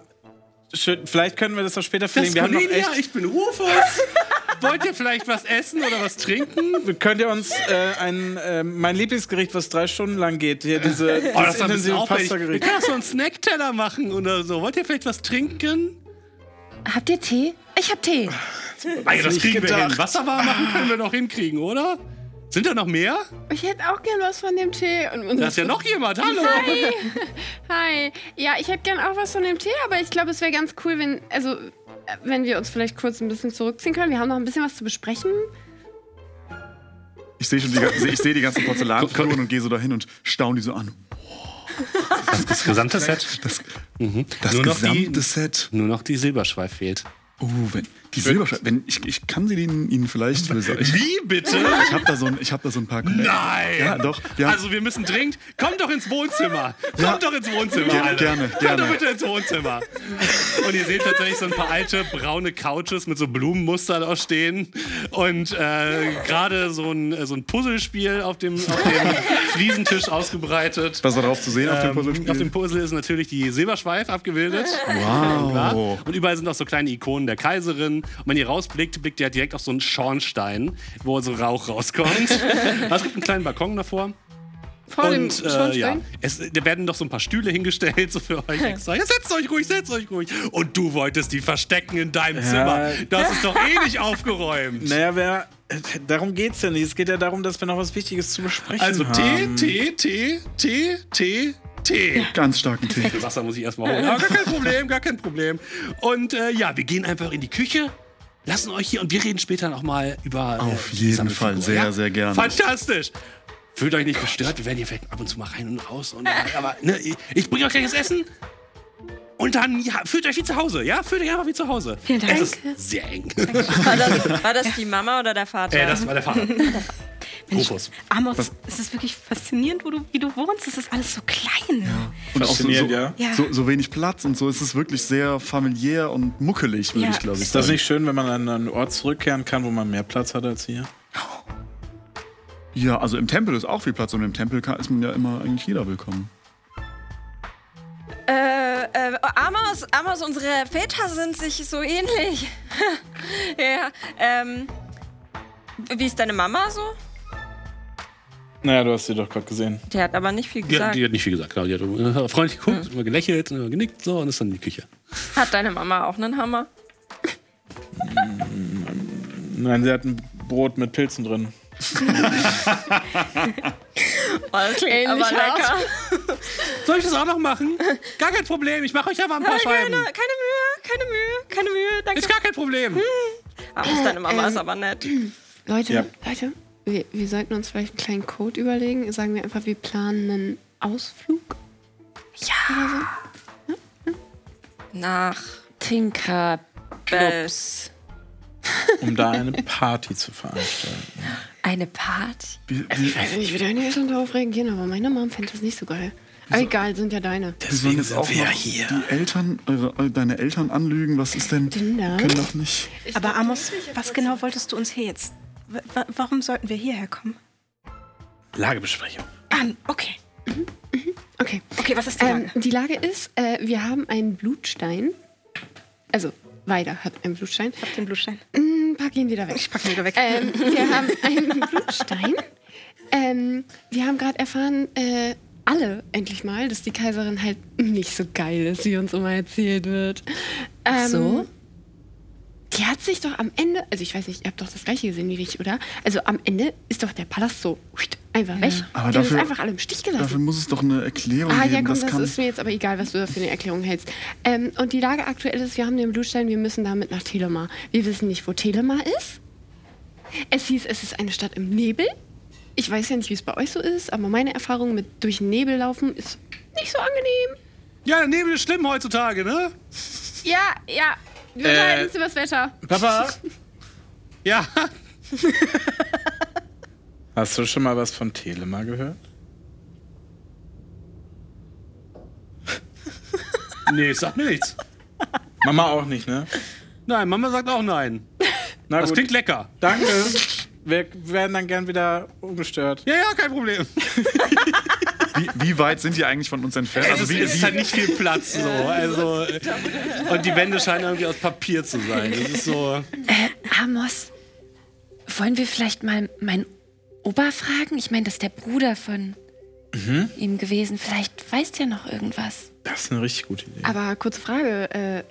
schön. Vielleicht können wir das auch später Das verlegen. ist Wir haben noch Cornelia, echt. ich bin Rufus. Wollt ihr vielleicht was essen oder was trinken? Könnt ihr uns äh, ein, äh, mein Lieblingsgericht, was drei Stunden lang geht, hier diese Oh, das intensive Pasta-Gericht. können auch so einen Snackteller machen oder so. Wollt ihr vielleicht was trinken? Habt ihr Tee? Ich hab Tee. Nein, das kriegen wir gedacht. hin. Wasser warm machen können wir noch hinkriegen, oder? Sind da noch mehr? Ich hätte auch gern was von dem Tee. Und Da ist ja noch jemand. Hallo. Hi. Hi. Ja, ich hätte gern auch was von dem Tee, aber ich glaube, es wäre ganz cool, wenn, also, wenn wir uns vielleicht kurz ein bisschen zurückziehen können. Wir haben noch ein bisschen was zu besprechen. Ich sehe schon die, ganzen- ich sehe die ganzen Porzellanfiguren und gehe so dahin und staune die so an. Das gesamte Set. Das, Mhm. das nur, noch gesamte die, Set. nur noch die Silberschweif fehlt. Oh, wenn die Silberscheibe, wenn ich, ich kann sie Ihnen, Ihnen vielleicht. Ich, Wie bitte? ich habe da so ein, ich habe da so ein paar. Nein! Ja, doch. Wir Also wir müssen dringend. Kommt doch ins Wohnzimmer. Kommt Ja. doch ins Wohnzimmer. Ge- alle. gerne, Kommt gerne. doch bitte ins Wohnzimmer. Und ihr seht tatsächlich so ein paar alte braune Couches mit so Blumenmustern auch stehen. Und äh, gerade so ein, so ein Puzzlespiel auf dem, auf dem Fliesentisch ausgebreitet. was war drauf zu sehen auf dem Ähm, Puzzlespiel? auf dem Puzzle ist natürlich die Silberschweif abgebildet. Wow. Und überall sind auch so kleine Ikonen der Kaiserin. Und wenn ihr rausblickt, blickt ihr direkt auf so einen Schornstein, wo so Rauch rauskommt. es gibt einen kleinen Balkon davor. Vor dem Und äh, ja, Schornstein. es, da werden noch so ein paar Stühle hingestellt, so für euch extra. Ja, setzt euch ruhig, setzt euch ruhig. Und du wolltest die verstecken in deinem Zimmer. Das ist doch eh nicht aufgeräumt. Naja, wer, darum geht's ja nicht. Es geht ja darum, dass wir noch was Wichtiges zu besprechen Also Tee, haben. Tee, Tee, Tee, Tee, Tee. Ganz starken Tee. Viel Wasser muss ich erstmal holen. Aber gar kein Problem, gar kein Problem. Und äh, ja, wir gehen einfach in die Küche, lassen euch hier und wir reden später nochmal über. Auf die jeden Fall, sehr, sehr gerne. Fantastisch! Fühlt euch nicht gestört, wir werden hier vielleicht ab und zu mal rein und raus. Und, aber ne, ich, ich bringe euch gleich das Essen. Und dann, ja, fühlt euch wie zu Hause, ja? Fühlt euch einfach wie zu Hause. Vielen Dank. Es ist sehr eng. War das, war das die Mama oder der Vater? äh, das war der Vater. Rufus. Amos, es ist wirklich faszinierend, wo du, wie du wohnst. Es ist alles so klein. Und auch so, ja. Ja. so, so wenig Platz und so ist es wirklich sehr familiär und muckelig, würde Ja. ich glaube ich Ist das sagen. nicht schön, wenn man an einen Ort zurückkehren kann, wo man mehr Platz hat als hier? Ja, also im Tempel ist auch viel Platz und im Tempel kann, ist man ja immer eigentlich jeder willkommen. Äh, äh, Amos, Amos, unsere Väter sind sich so ähnlich. ja, ähm. Wie ist deine Mama so? Naja, du hast sie doch gerade gesehen. Die hat aber nicht viel Die, gesagt. die hat nicht viel gesagt, genau. Die hat äh, freundlich geguckt, immer gelächelt, immer genickt so und ist dann in die Küche. Hat deine Mama auch einen Hammer? Nein, sie hat ein Brot mit Pilzen drin. Oh, das klingt Ähnlich aber lecker. Soll ich das auch noch machen? Gar kein Problem, ich mache euch einfach ein paar Keine, Scheiben. keine Mühe, keine Mühe, keine Mühe. Danke. Ist gar kein Problem. Amos, deine Mama ist aber nett. Leute, Ja. Leute, wir, wir sollten uns vielleicht einen kleinen Code überlegen. Sagen wir einfach, wir planen einen Ausflug. Nach Tinker Bells. um da eine Party zu veranstalten. Eine Party? Wie, Also wie, ich weiß nicht, wie deine Eltern darauf reagieren, aber meine Mom fände das nicht so geil. Aber egal, sind ja deine. sollen jetzt auch noch die Eltern, eure, eure- deine Eltern anlügen? Was ist denn? Tinder? Können doch nicht. Aber Amos, was genau wolltest du uns hier jetzt? Warum sollten wir hierher kommen? Lagebesprechung. Ah, okay. Okay. Okay, was ist die Ähm, Lage? die Lage ist, äh, wir haben einen Blutstein. Also, Weider hat einen Blutstein. Hab den Blutstein. Mm, pack ihn wieder weg. Ich pack ihn wieder weg. Ähm, wir haben einen Blutstein. Ähm, wir haben gerade erfahren, äh, alle endlich mal, dass die Kaiserin halt nicht so geil ist, wie uns immer erzählt wird. Ähm, so? Die hat sich doch am Ende, also ich weiß nicht, ihr habt doch das gleiche gesehen wie ich, oder? Also am Ende ist doch der Palast so einfach weg. Aber die dafür- einfach alle im Stich gelassen. Dafür muss es doch eine Erklärung Ah geben. ja, komm, das das, ist mir jetzt aber egal, was du da für eine Erklärung hältst. Ähm, und die Lage aktuell ist, wir haben den Blutstein, wir müssen damit nach Telemar. Wir wissen nicht, wo Telemar ist. Es hieß, es ist eine Stadt im Nebel. Ich weiß ja nicht, wie es bei euch so ist, aber meine Erfahrung mit durch den Nebel laufen ist nicht so angenehm. Ja, der Nebel ist schlimm heutzutage, ne? Ja, ja. Wir Äh. unterhalten uns über das Wetter. Papa, Ja. hast du schon mal was von Telema gehört? Nee, sagt mir nichts. Mama auch nicht, ne? Nein, Mama sagt auch nein. Na Das gut, klingt lecker. danke. Wir werden dann gern wieder ungestört. Ja, ja, kein Problem. Wie, wie weit sind die eigentlich von uns entfernt? Also Also es wie, ist wie, halt nicht viel Platz so. Also, und die Wände scheinen irgendwie aus Papier zu sein. Das ist so. Äh, Amos, wollen wir vielleicht mal meinen Opa fragen? Ich meine, das ist der Bruder von ihm gewesen. Vielleicht weiß der noch irgendwas. Das ist eine richtig gute Idee. Aber kurze Frage, äh,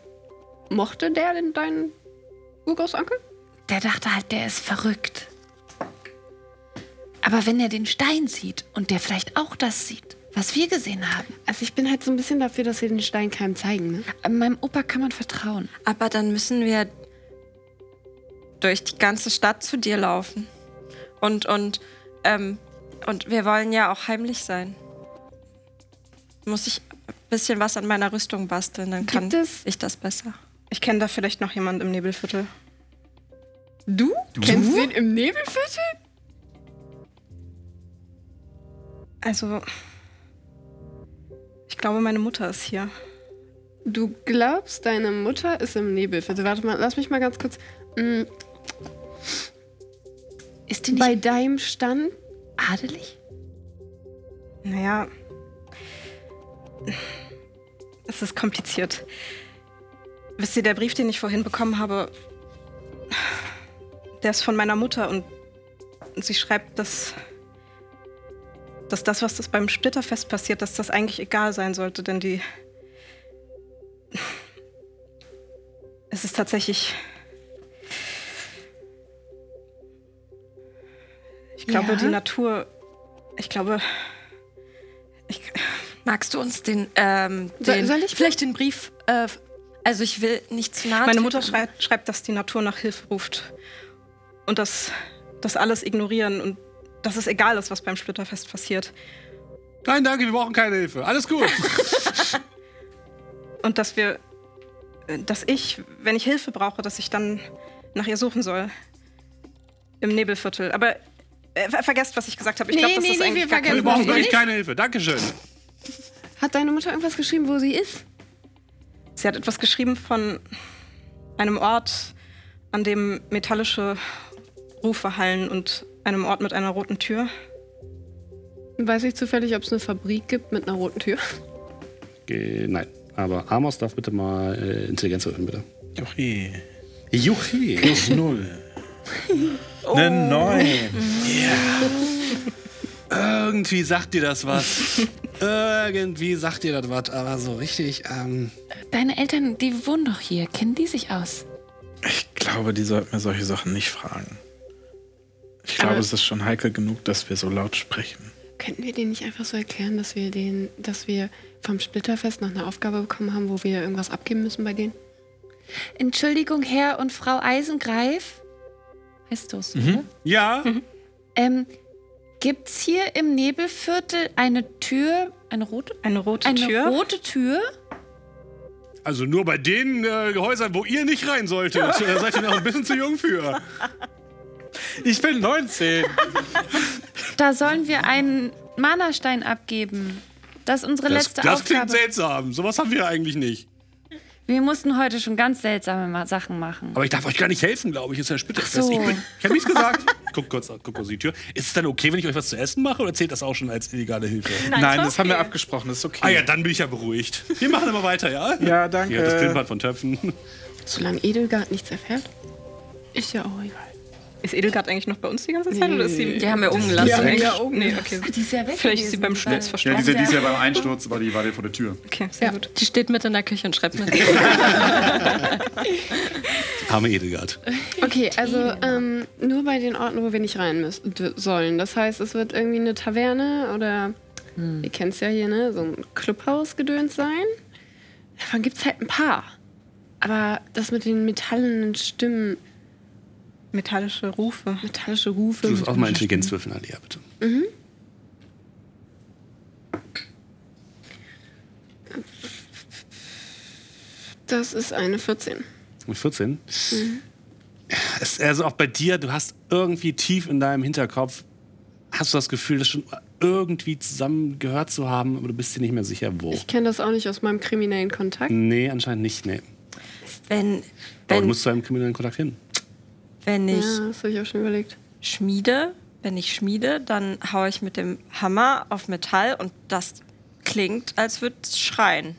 mochte der denn deinen Urgroßonkel? Der dachte halt, der ist verrückt. Aber wenn er den Stein sieht und der vielleicht auch das sieht, was wir gesehen haben, Also ich bin halt so ein bisschen dafür, dass wir den Stein keinem zeigen, ne? äh, meinem Opa kann man vertrauen. Aber dann müssen wir durch die ganze Stadt zu dir laufen. Und, und, ähm, und wir wollen ja auch heimlich sein. Muss ich ein bisschen was an meiner Rüstung basteln, dann kann ich das besser. Ich kenne da vielleicht noch jemand im Nebelviertel. Du? Kennst du ihn im Nebelviertel? Also, ich glaube, meine Mutter ist hier. Du glaubst, deine Mutter ist im Nebelviertel. Warte mal, lass mich mal ganz kurz. Mm, Ist die nicht bei deinem Stand adelig? Naja, es ist kompliziert. Wisst ihr, der Brief, den ich vorhin bekommen habe, der ist von meiner Mutter und sie schreibt, dass, dass das, was das beim Splitterfest passiert, dass das eigentlich egal sein sollte, denn die. Es ist tatsächlich. Ich glaube, Ja? die Natur. Ich glaube. Ich, Magst du uns den, ähm, Soll- den soll ich- vielleicht den Brief, äh, also ich will nicht zu nahe Meine Mutter schreibt, schreibt, dass die Natur nach Hilfe ruft. Und dass das alles ignorieren und dass es egal ist, was beim Splitterfest passiert. Nein, danke, wir brauchen keine Hilfe. Alles gut. Und dass wir. Dass ich, wenn ich Hilfe brauche, dass ich dann nach ihr suchen soll. Im Nebelviertel. Aber äh, ver- vergesst, was ich gesagt habe. Ich Nee, glaube, das nee, ist nee, eigentlich wir gar Wir brauchen wirklich keine Hilfe. Dankeschön. hat deine Mutter irgendwas geschrieben, wo sie ist. Sie hat etwas geschrieben von einem Ort, an dem metallische Rufe hallen und einem Ort mit einer roten Tür. Weiß ich zufällig, ob es eine Fabrik gibt mit einer roten Tür. Ge nein. Aber Amos darf bitte mal äh, Intelligenz öffnen, bitte. Okay. Juchi. Plus null. Eine neun. Irgendwie sagt dir das was. Irgendwie sagt dir das was, aber so richtig. Ähm, Deine Eltern, die wohnen doch hier. Kennen die sich aus? Ich glaube, die sollten mir solche Sachen nicht fragen. Ich glaube, Aber- es ist schon heikel genug, dass wir so laut sprechen. Könnten wir denen nicht einfach so erklären, dass wir den, dass wir vom Splitterfest noch eine Aufgabe bekommen haben, wo wir irgendwas abgeben müssen bei denen? Entschuldigung, Herr und Frau Eisengreif. Heißt du es, oder? ja, Ähm, gibt's hier im Nebelviertel eine Tür, eine rote, Eine rote eine Tür. rote Tür? also nur bei den äh, Häusern, wo ihr nicht rein solltet. Da seid ihr noch ein bisschen zu jung für. Ich bin 19. Da sollen wir einen Mana-Stein abgeben. Das ist unsere Das, letzte das klingt Aufgabe. seltsam. Sowas haben wir eigentlich nicht. Wir mussten heute schon ganz seltsame Ma- Sachen machen. Aber ich darf euch gar nicht helfen, glaube ich. Ist ja Splitterfest. Ach so. Ich, bin- ich habe nichts gesagt. guck kurz, guck kurz die Tür. Ist es dann okay, wenn ich euch was zu essen mache oder zählt das auch schon als illegale Hilfe? Nein, das haben wir abgesprochen, das ist okay. Ah ja, dann bin ich ja beruhigt. Wir machen immer weiter, ja? Ja, danke. Hier, das Klimpern von Töpfen. Solange Edelgard nichts erfährt, ist ja auch egal. Ist Edelgard eigentlich noch bei uns die ganze Zeit? Oder ist sie. Die haben wir umgelassen. Ja, weg. ja, oben. Nee, okay. Die ist ja weg Vielleicht ist sie beim die Sturz war- Ja, verstorben. diese, diese beim Einsturz war die, war die vor der Tür. Okay, sehr gut. Die steht mit in der Küche und schreibt mit. Arme Edelgard. Okay, also ähm, nur bei den Orten, wo wir nicht rein müssen, sollen. Das heißt, es wird irgendwie eine Taverne oder, ihr kennt es ja hier, ne, so ein Clubhaus-Gedöns sein. Davon gibt es halt ein paar. Aber das mit den metallenen Stimmen, Metallische Rufe. metallische Rufe. Du musst auch mal metallische Intelligenz würfeln, Alia, bitte. Stimmen. Das ist eine 14. Mit 14. Es ist also auch bei dir, du hast irgendwie tief in deinem Hinterkopf, hast du das Gefühl, das schon irgendwie zusammen gehört zu haben, aber du bist dir nicht mehr sicher, wo. Ich kenne das auch nicht aus meinem kriminellen Kontakt. Nee, anscheinend nicht, nee. Wenn, Aber du wenn, musst zu einem kriminellen Kontakt hin. Wenn ich Ja, das ich auch schon überlegt. schmiede, wenn ich schmiede, dann haue ich mit dem Hammer auf Metall und das klingt, als würde es schreien.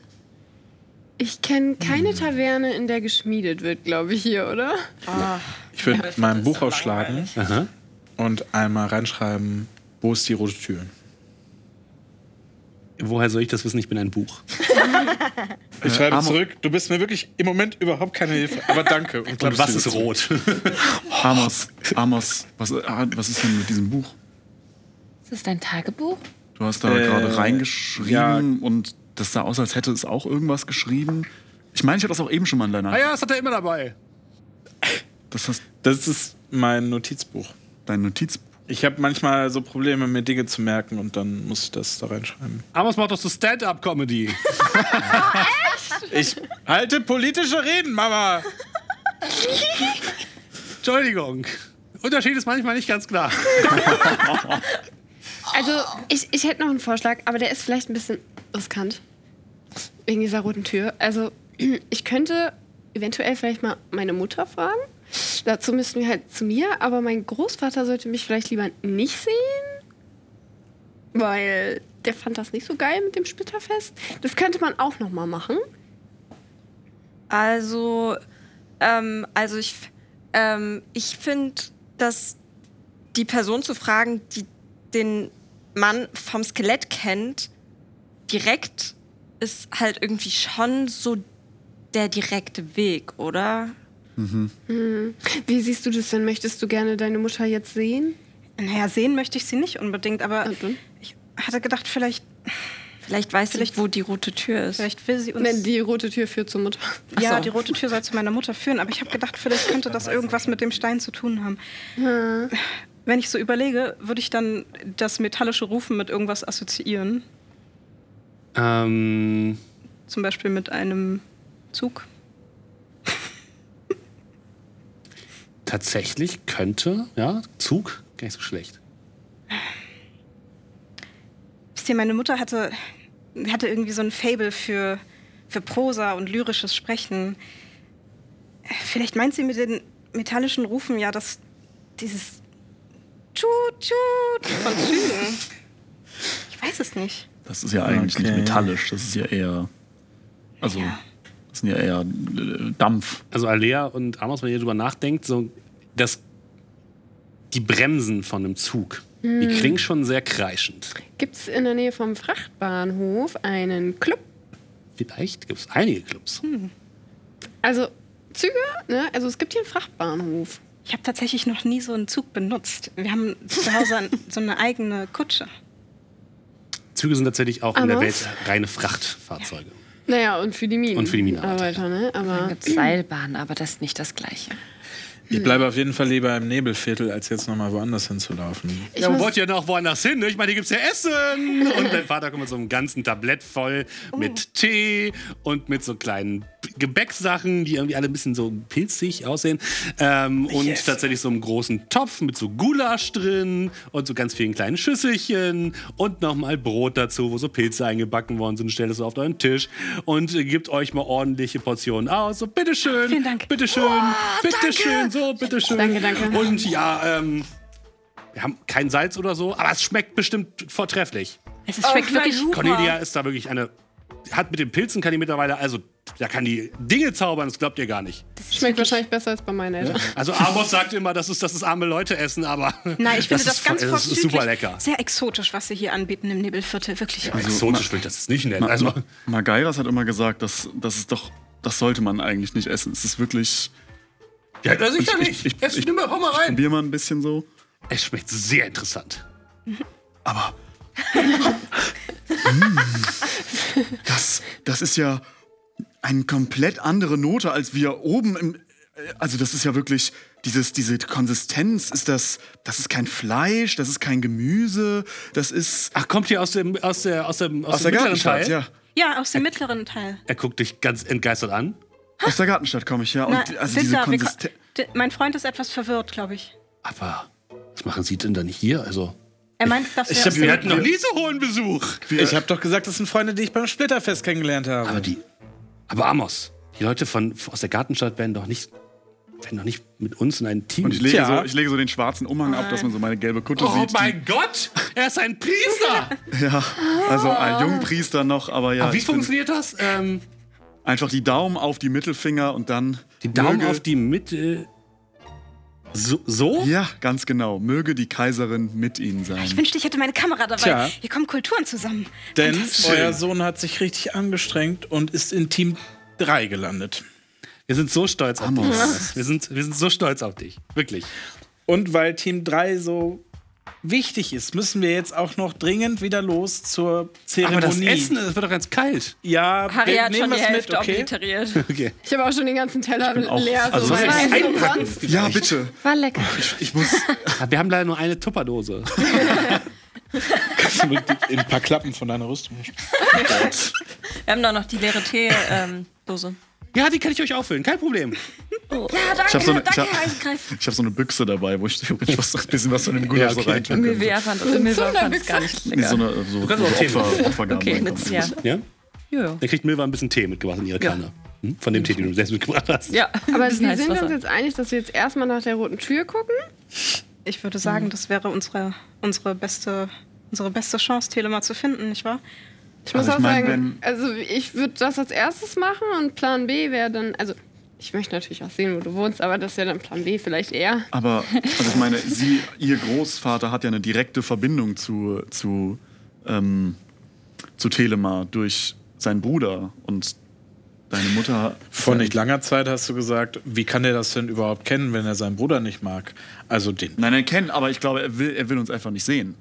Ich kenne keine Taverne, in der geschmiedet wird, glaube ich, hier, oder? Ich würde mein Buch aufschlagen Aha. und einmal reinschreiben, wo ist die rote Tür? Woher soll ich das wissen? Ich bin ein Buch. Ich schreibe Amo- zurück, du bist mir wirklich im Moment überhaupt keine Hilfe, aber danke. Und, Und was ist rot? Amos, Amos, was, ah, was ist denn mit diesem Buch? Ist das dein Tagebuch? Du hast da Äh, gerade reingeschrieben ja. und das sah aus, als hätte es auch irgendwas geschrieben. Ich meine, ich hatte das auch eben schon mal in deiner. ah ja, das hat er immer dabei. Das Das ist mein Notizbuch. dein Notizbuch. Ich habe manchmal so Probleme, mir Dinge zu merken und dann muss ich das da reinschreiben. Amos macht doch so Stand-up-Comedy. Ich halte politische Reden, Mama! Entschuldigung. Unterschied ist manchmal nicht ganz klar. Also, ich, ich hätte noch einen Vorschlag, aber der ist vielleicht ein bisschen riskant. Wegen dieser roten Tür. Also, ich könnte eventuell vielleicht mal meine Mutter fragen. Dazu müssten wir halt zu mir, aber mein Großvater sollte mich vielleicht lieber nicht sehen. Weil der fand das nicht so geil mit dem Splitterfest. Das könnte man auch noch mal machen. Also, ähm, also ich, ähm, ich finde, dass die Person zu fragen, die den Mann vom Skelett kennt, direkt ist halt irgendwie schon so der direkte Weg, oder? Wie siehst du das denn? Möchtest du gerne deine Mutter jetzt sehen? Naja, sehen möchte ich sie nicht unbedingt, aber ich hatte gedacht, vielleicht, Vielleicht weiß sie Vielleicht- nicht, wo die rote Tür ist. vielleicht will sie uns. Wenn die rote Tür führt zur Mutter. ja, so. die rote Tür soll zu meiner Mutter führen, aber ich habe gedacht, vielleicht könnte das irgendwas mit dem Stein zu tun haben. Wenn ich so überlege, würde ich dann das metallische Rufen mit irgendwas assoziieren. Ähm, Zum Beispiel mit einem Zug. Tatsächlich könnte, ja, Zug, gar nicht so schlecht. Wisst ihr, meine Mutter hatte, hatte irgendwie so ein Fable für, für Prosa und lyrisches Sprechen. Vielleicht meint sie mit den metallischen Rufen ja, dass dieses Tschut, Tschut von Zügen. Ich weiß es nicht. Das ist ja eigentlich Okay. nicht metallisch, das ist ja eher. Also, Ja. Das sind ja eher äh, Dampf. Also Alea und Amos, wenn ihr drüber nachdenkt, so das, die Bremsen von einem Zug, die klingen schon sehr kreischend. Gibt es in der Nähe vom Frachtbahnhof einen Club? Vielleicht gibt es einige Clubs. Also Züge, ne? Also es gibt hier einen Frachtbahnhof. Ich habe tatsächlich noch nie so einen Zug benutzt. Wir haben zu Hause so eine eigene Kutsche. Züge sind tatsächlich auch in der Amos? Welt reine Frachtfahrzeuge. Naja, und für die Minen. Und für die Minenarbeiter, Arbeiter, ne? Dann Aber gibt es Seilbahn, aber das ist nicht das Gleiche. Ich bleibe auf jeden Fall lieber im Nebelviertel, als jetzt nochmal woanders hinzulaufen. ich Ja, wollt ihr noch woanders hin? Ne? Ich meine, hier gibt's ja Essen. Und dein Vater kommt mit so einem ganzen Tablett voll mit Tee und mit so kleinen Gebäcksachen, die irgendwie alle ein bisschen so pilzig aussehen. Ähm, und tatsächlich so einem großen Topf mit so Gulasch drin und so ganz vielen kleinen Schüsselchen und nochmal Brot dazu, wo so Pilze eingebacken worden sind. Stellt es so auf euren Tisch und äh, gebt euch mal ordentliche Portionen aus. So, bitteschön, Vielen Dank. bitteschön, bitteschön, so, bitteschön. Danke, danke. Und ja, ähm, wir haben kein Salz oder so, aber es schmeckt bestimmt vortrefflich. Es ist, schmeckt wirklich Cornelia ist da wirklich eine. Hat mit den Pilzen kann die mittlerweile, also da kann die Dinge zaubern, das glaubt ihr gar nicht. schmeckt wahrscheinlich besser als bei meinen Eltern. Also Amos sagt immer, das ist, das ist arme Leute essen, aber Nein, ich finde das, ist, ganz das ist super lecker. Sehr exotisch, was sie hier anbieten im Nebelviertel. Wirklich. Exotisch will ich das nicht nennen. Ma Also, Ma Magairas hat immer gesagt, dass das ist doch, das sollte man eigentlich nicht essen. Es ist wirklich. ja, das Ich- nicht. ich- Jetzt ich- nimm mal, hau mal rein. Probier mal ein bisschen so. Es schmeckt sehr interessant. Aber. Mm. das, das ist ja eine komplett andere Note, als wir oben im. äh, Also, das ist ja wirklich. Dieses, diese Konsistenz, ist das. Das ist kein Fleisch, das ist kein Gemüse, das ist. Ach, kommt hier aus dem, aus der, aus dem, aus Aus dem der mittleren Gartenstadt, Teil? ja. Ja, aus dem mittleren Teil. Er guckt dich ganz entgeistert an. Aus der Gartenstadt komme ich, ja. Und Na, also diese wir Konsistenz. mein Freund ist etwas verwirrt, glaube ich. Aber was machen Sie denn da nicht hier? Also, Er meint, dass Ich wir hab- wir wir hatten noch nie so hohen Besuch. Ich habe doch gesagt, das sind Freunde, die ich beim Splitterfest kennengelernt habe. Aber die. Aber Amos, Die Leute von, aus der Gartenstadt werden doch nicht, werden doch nicht mit uns in ein Team. Und ich lege, Tja. so, ich lege so den schwarzen Umhang ab, dass man so meine gelbe Kutte oh sieht. mein Gott! Er ist ein Priester! Ja, also ein Jungpriester noch, aber ja. Aber wie funktioniert das? Ähm, Einfach die Daumen auf die Mittelfinger und dann. die Daumen möge, auf die Mitte. So? so? Ja, ganz genau. Möge die Kaiserin mit ihnen sein. Ich wünschte, ich hätte meine Kamera dabei. Tja. Hier kommen Kulturen zusammen. Denn euer Sohn hat sich richtig angestrengt und ist in Team 3 gelandet. Wir sind so stolz auf dich. Amos. Wir sind, wir sind so stolz auf dich. Wirklich. Und weil Team 3 so wichtig ist, müssen wir jetzt auch noch dringend wieder los zur Zeremonie. Aber das Essen, das wird doch ganz kalt. Ja, Harry wir hat nehmen schon die Hälfte mit, okay? obliteriert. Okay. Ich habe auch schon den ganzen Teller leer. also so einpacken? Ja, bitte. War lecker. Ich muss. Wir haben leider nur eine Tupperdose. Kannst du mit in ein paar Klappen von deiner Rüstung Wir haben doch noch die leere Teedose. Ja, die kann ich euch auffüllen, kein Problem. ja, danke, Ich hab so eine- danke, ich hab-. Ich habe so eine Büchse dabei, wo ich was, ein bisschen was von dem Gulasch Ja, so okay. reintun kann. Milva fand fand's gar nicht Nee, lecker. So eine so, kannst auch so Tee Opfer. Okay, mit, ja. Ja? Ja. Dann kriegt Milva ein bisschen Tee mitgebracht in ihre Kanne. Hm? Von dem Tee, den du selbst mitgebracht hast. ja. Aber wir sind uns Wasser. jetzt einig, dass wir jetzt erstmal nach der roten Tür gucken. Ich würde sagen, das wäre unsere, unsere, beste, unsere beste Chance, Telema zu finden, nicht wahr? Ich muss Also ich auch mein, sagen, also ich würde das als erstes machen und Plan B wäre dann, also ich möchte natürlich auch sehen, wo du wohnst, aber das wäre dann Plan B vielleicht eher. Aber also ich meine, sie, ihr Großvater hat ja eine direkte Verbindung zu, zu, ähm, zu Telema durch seinen Bruder und deine Mutter. Vor nicht langer Zeit hast du gesagt, wie kann er das denn überhaupt kennen, wenn er seinen Bruder nicht mag? Also den. Nein, nein, kennen, aber ich glaube, er will, er will uns einfach nicht sehen.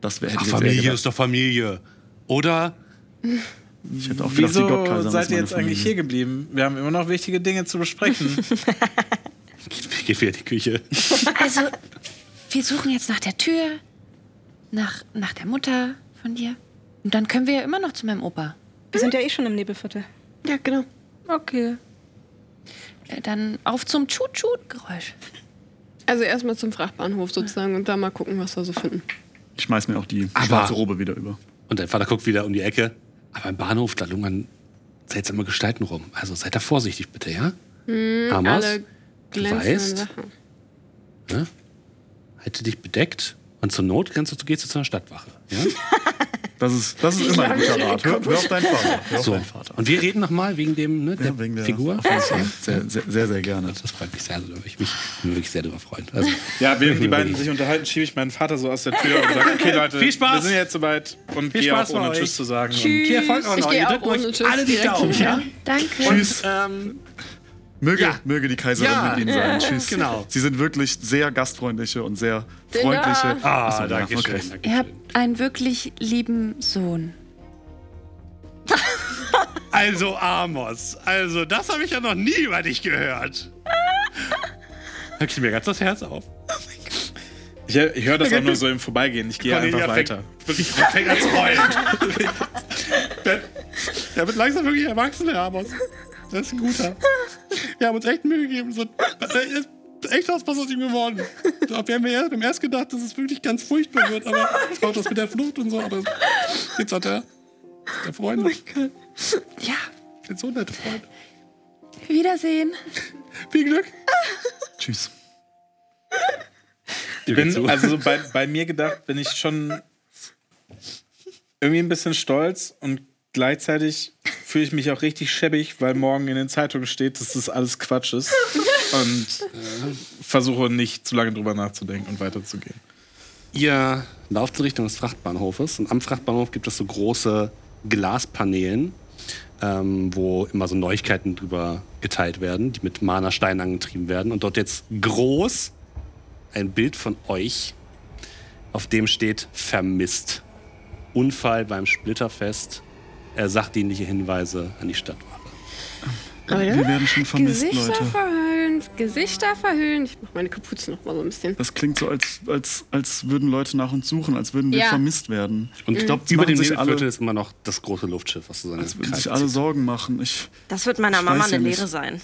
Das wäre hätte Ach, Familie ist doch Familie. Oder? Ich hätte auch die Wieso ist seid ihr jetzt eigentlich hier geblieben? Wir haben immer noch wichtige Dinge zu besprechen. Geht, geht wieder in die Küche. Also, wir suchen jetzt nach der Tür, nach, nach der Mutter von dir. Und dann können wir ja immer noch zu meinem Opa. Wir sind ja eh schon im Nebelviertel. Ja, genau. Okay. Äh, Dann auf zum Tschut-Tschut-Geräusch. Also erstmal zum Frachtbahnhof sozusagen und da mal gucken, was wir so finden. Ich schmeiß mir auch die Aber- schwarze Robe wieder über. Und dein Vater guckt wieder um die Ecke. Aber im Bahnhof, da lungern seltsame Gestalten rum. Also seid da vorsichtig bitte, ja? Amos, Alle du weißt, ne? halte dich bedeckt und zur Not kannst du, gehst du zu einer Stadtwache. Ja? Das ist, das ist immer ein guter Rat. Hör, hör auf deinen Vater. Hör auf So. deinen Vater. Und wir reden nochmal wegen dem, ne, der, Ja, wegen der Figur. Sehr, sehr, sehr, sehr gerne. Das freut mich sehr. Also, ich mich wirklich sehr darüber freuen. Also, ja, während die beiden sich unterhalten, schiebe ich meinen Vater so aus der Tür und sage, okay Leute, Viel Spaß. wir sind jetzt soweit und Viel gehe auch Spaß bei ohne euch. Tschüss zu sagen. viel Erfolg auch Ich noch. gehe Ihr auch ohne euch Tschüss alle die direkt. Daumen, ja? Danke. Tschüss. Ähm, Möge, Ja. möge die Kaiserin Ja. mit Ihnen sein. Tschüss. Genau. Sie sind wirklich sehr gastfreundliche und sehr Dinner. freundliche. ah, Achso, ja, danke okay. schön. Ihr habt einen wirklich lieben Sohn. Also, Amos, also, das habe ich ja noch nie über dich gehört. Da kriegt mir ganz das Herz auf. Ich, ich höre das auch nur so im Vorbeigehen. Ich gehe einfach Cornelia fängt, weiter. wirklich fängt an zu heulen. der, wird langsam wirklich erwachsen, der Amos. Das ist ein guter. Wir haben uns echt Mühe gegeben. So, echt was aus ihm geworden. Wir haben ja erst, wir haben erst gedacht, dass es wirklich ganz furchtbar wird, aber auch das mit der Flucht und so. Aber jetzt hat er der Freund. Ja, Den so nette Freund. Wiedersehen. Viel Glück. Tschüss. Ich bin, also so bei, bei mir gedacht, bin ich schon irgendwie ein bisschen stolz und gleichzeitig fühle ich mich auch richtig schäbig, weil morgen in den Zeitungen steht, dass das alles Quatsch ist. Und äh, versuche nicht zu lange drüber nachzudenken und weiterzugehen. Ihr lauft in Richtung des Frachtbahnhofes und am Frachtbahnhof gibt es so große Glaspaneelen, ähm, wo immer so Neuigkeiten drüber geteilt werden, die mit Mana-Steinen angetrieben werden. Und dort jetzt groß ein Bild von euch, auf dem steht vermisst. Unfall beim Splitterfest, äh, sachdienliche Hinweise an die Stadtwache. Wir werden schon vermisst, Gesichter Leute. verhüllen, Gesichter verhüllen. Ich mach meine Kapuze noch mal so ein bisschen. Das klingt so, als, als, als würden Leute nach uns suchen, als würden wir Ja. vermisst werden. Und Ich glaube, über dem sich Nebelviertel alle, ist immer noch das große Luftschiff, was so seine als würden sich alle. Sorgen machen. Ich, Das wird meiner Mama ja eine nicht. Lehre sein.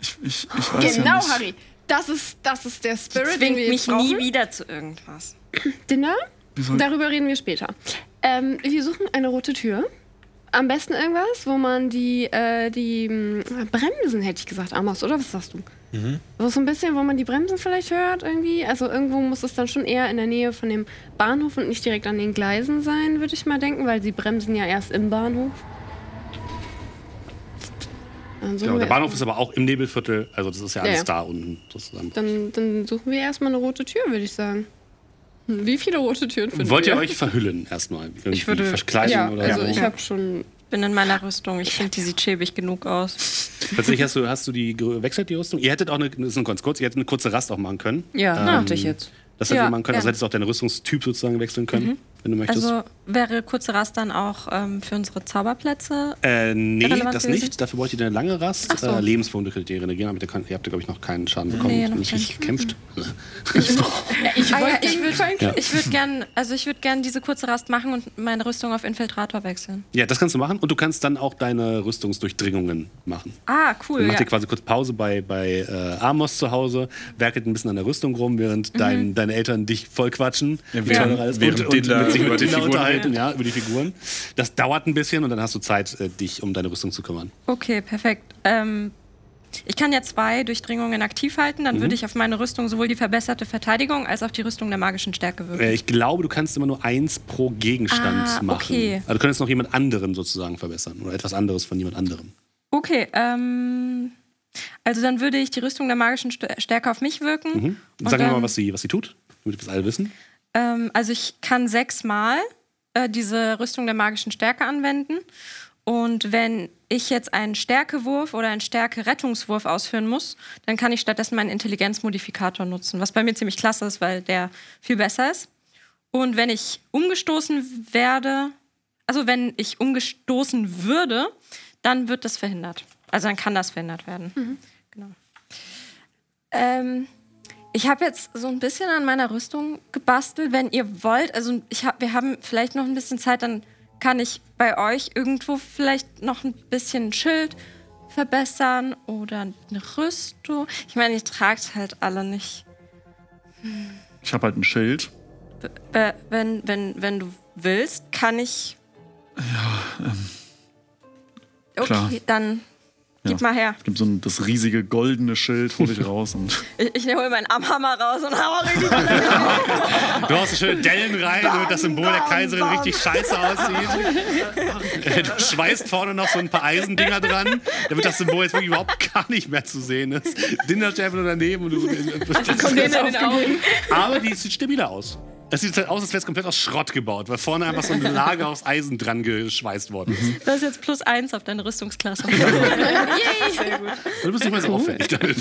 ich, ich, ich weiß Genau, ja nicht. Harry. Das ist, das ist der Spirit, den Zwingt wir mich jetzt brauchen. nie wieder zu irgendwas. Dinner? Darüber reden wir später. Ähm, wir suchen eine rote Tür. Am besten irgendwas, wo man die, äh, die mh, Bremsen, hätte ich gesagt, anmachst, oder was sagst du? So, so ein bisschen, wo man die Bremsen vielleicht hört irgendwie. Also irgendwo muss es dann schon eher in der Nähe von dem Bahnhof und nicht direkt an den Gleisen sein, würde ich mal denken, weil sie bremsen ja erst im Bahnhof. Genau, der Bahnhof ist aber auch im Nebelviertel, also das ist ja Ja, alles ja. da unten sozusagen. dann, dann suchen wir erstmal eine rote Tür, würde ich sagen. Wie viele rote Türen finden Wollt ihr euch verhüllen erstmal? Irgendwie Ich würde- verkleiden Ja, oder also so? ich habe schon. bin in meiner Rüstung. Ich finde, die sieht schäbig genug aus. Tatsächlich hast du, hast du die gewechselt, die Rüstung? Ihr hättet auch eine, das ist nur ganz kurz, ihr hättet eine kurze Rast auch machen können. Ja, Ähm, dachte ich jetzt. Das hättet Ja, ihr machen können, also gern. hättest du auch deinen Rüstungstyp sozusagen wechseln können, wenn du möchtest. Also wäre kurze Rast dann auch ähm, für unsere Zauberplätze. äh, nee, das gewesen? nicht. Dafür bräuchte ihr eine lange Rast. So. Äh, Lebenspunkte könnt ihr regenerieren, aber ihr, könnt, ihr habt, glaube ich, noch keinen Schaden bekommen. Nee, noch nicht richtig gekämpft. Ich Ah, ja, ich würde Ja. ich würd gern, also ich würde gern diese kurze Rast machen und meine Rüstung auf Infiltrator wechseln. Ja, das kannst du machen und du kannst dann auch deine Rüstungsdurchdringungen machen. Ah, cool. Dann macht Ja. ihr quasi kurz Pause bei, bei äh, Amos zu Hause, werkelt ein bisschen an der Rüstung rum, während Mhm. dein, deine Eltern dich voll quatschen. Ja, wie während- toll alles- während und, und Dinda mit sich über die Tinder Figuren unterhalten, ja, über die Figuren. Das dauert ein bisschen und dann hast du Zeit, äh, dich um deine Rüstung zu kümmern. Okay, perfekt. Ähm, ich kann ja zwei Durchdringungen aktiv halten, dann Mhm. würde ich auf meine Rüstung sowohl die verbesserte Verteidigung als auch die Rüstung der magischen Stärke wirken. Äh, ich glaube, du kannst immer nur eins pro Gegenstand Ah, machen. okay. Also du könntest noch jemand anderen sozusagen verbessern oder etwas anderes von jemand anderem. Okay, ähm, also dann würde ich die Rüstung der magischen St- Stärke auf mich wirken. Mhm. Und Sag mir mal, was sie, was sie tut, damit wir das alle wissen. Ähm, also ich kann sechsmal äh, diese Rüstung der magischen Stärke anwenden. Und wenn ich jetzt einen Stärkewurf oder einen Stärke-Rettungswurf ausführen muss, dann kann ich stattdessen meinen Intelligenzmodifikator nutzen, was bei mir ziemlich klasse ist, weil der viel besser ist. Und wenn ich umgestoßen werde, also wenn ich umgestoßen würde, dann wird das verhindert. Also dann kann das verhindert werden. Genau. Ähm, ich habe jetzt so ein bisschen an meiner Rüstung gebastelt. Wenn ihr wollt, also ich hab, wir haben vielleicht noch ein bisschen Zeit, dann kann ich bei euch irgendwo vielleicht noch ein bisschen ein Schild verbessern oder eine Rüstung. Ich meine, ihr tragt halt alle nicht. Ich habe halt ein Schild. Äh, wenn, wenn, wenn du willst, kann ich. Ja, ähm. Okay, klar. dann gib Ja. mal her. Es gibt so ein, das riesige goldene Schild, hole ich raus und Ich, ich hole meinen Armhammer raus und hau richtig. Du hast so schöne Dellen rein, damit das Symbol der Kaiserin richtig scheiße aussieht. Du schweißt vorne noch so ein paar Eisendinger dran, damit das Symbol jetzt wirklich überhaupt gar nicht mehr zu sehen ist. Dinner steht einfach nur daneben und du. Aber die sieht stabiler aus. Es sieht halt aus, als wäre es komplett aus Schrott gebaut, weil vorne einfach so ein Lager aus Eisen dran geschweißt worden ist. Das ist jetzt plus eins auf deine Rüstungsklasse. Und du bist nicht mehr so auffällig damit.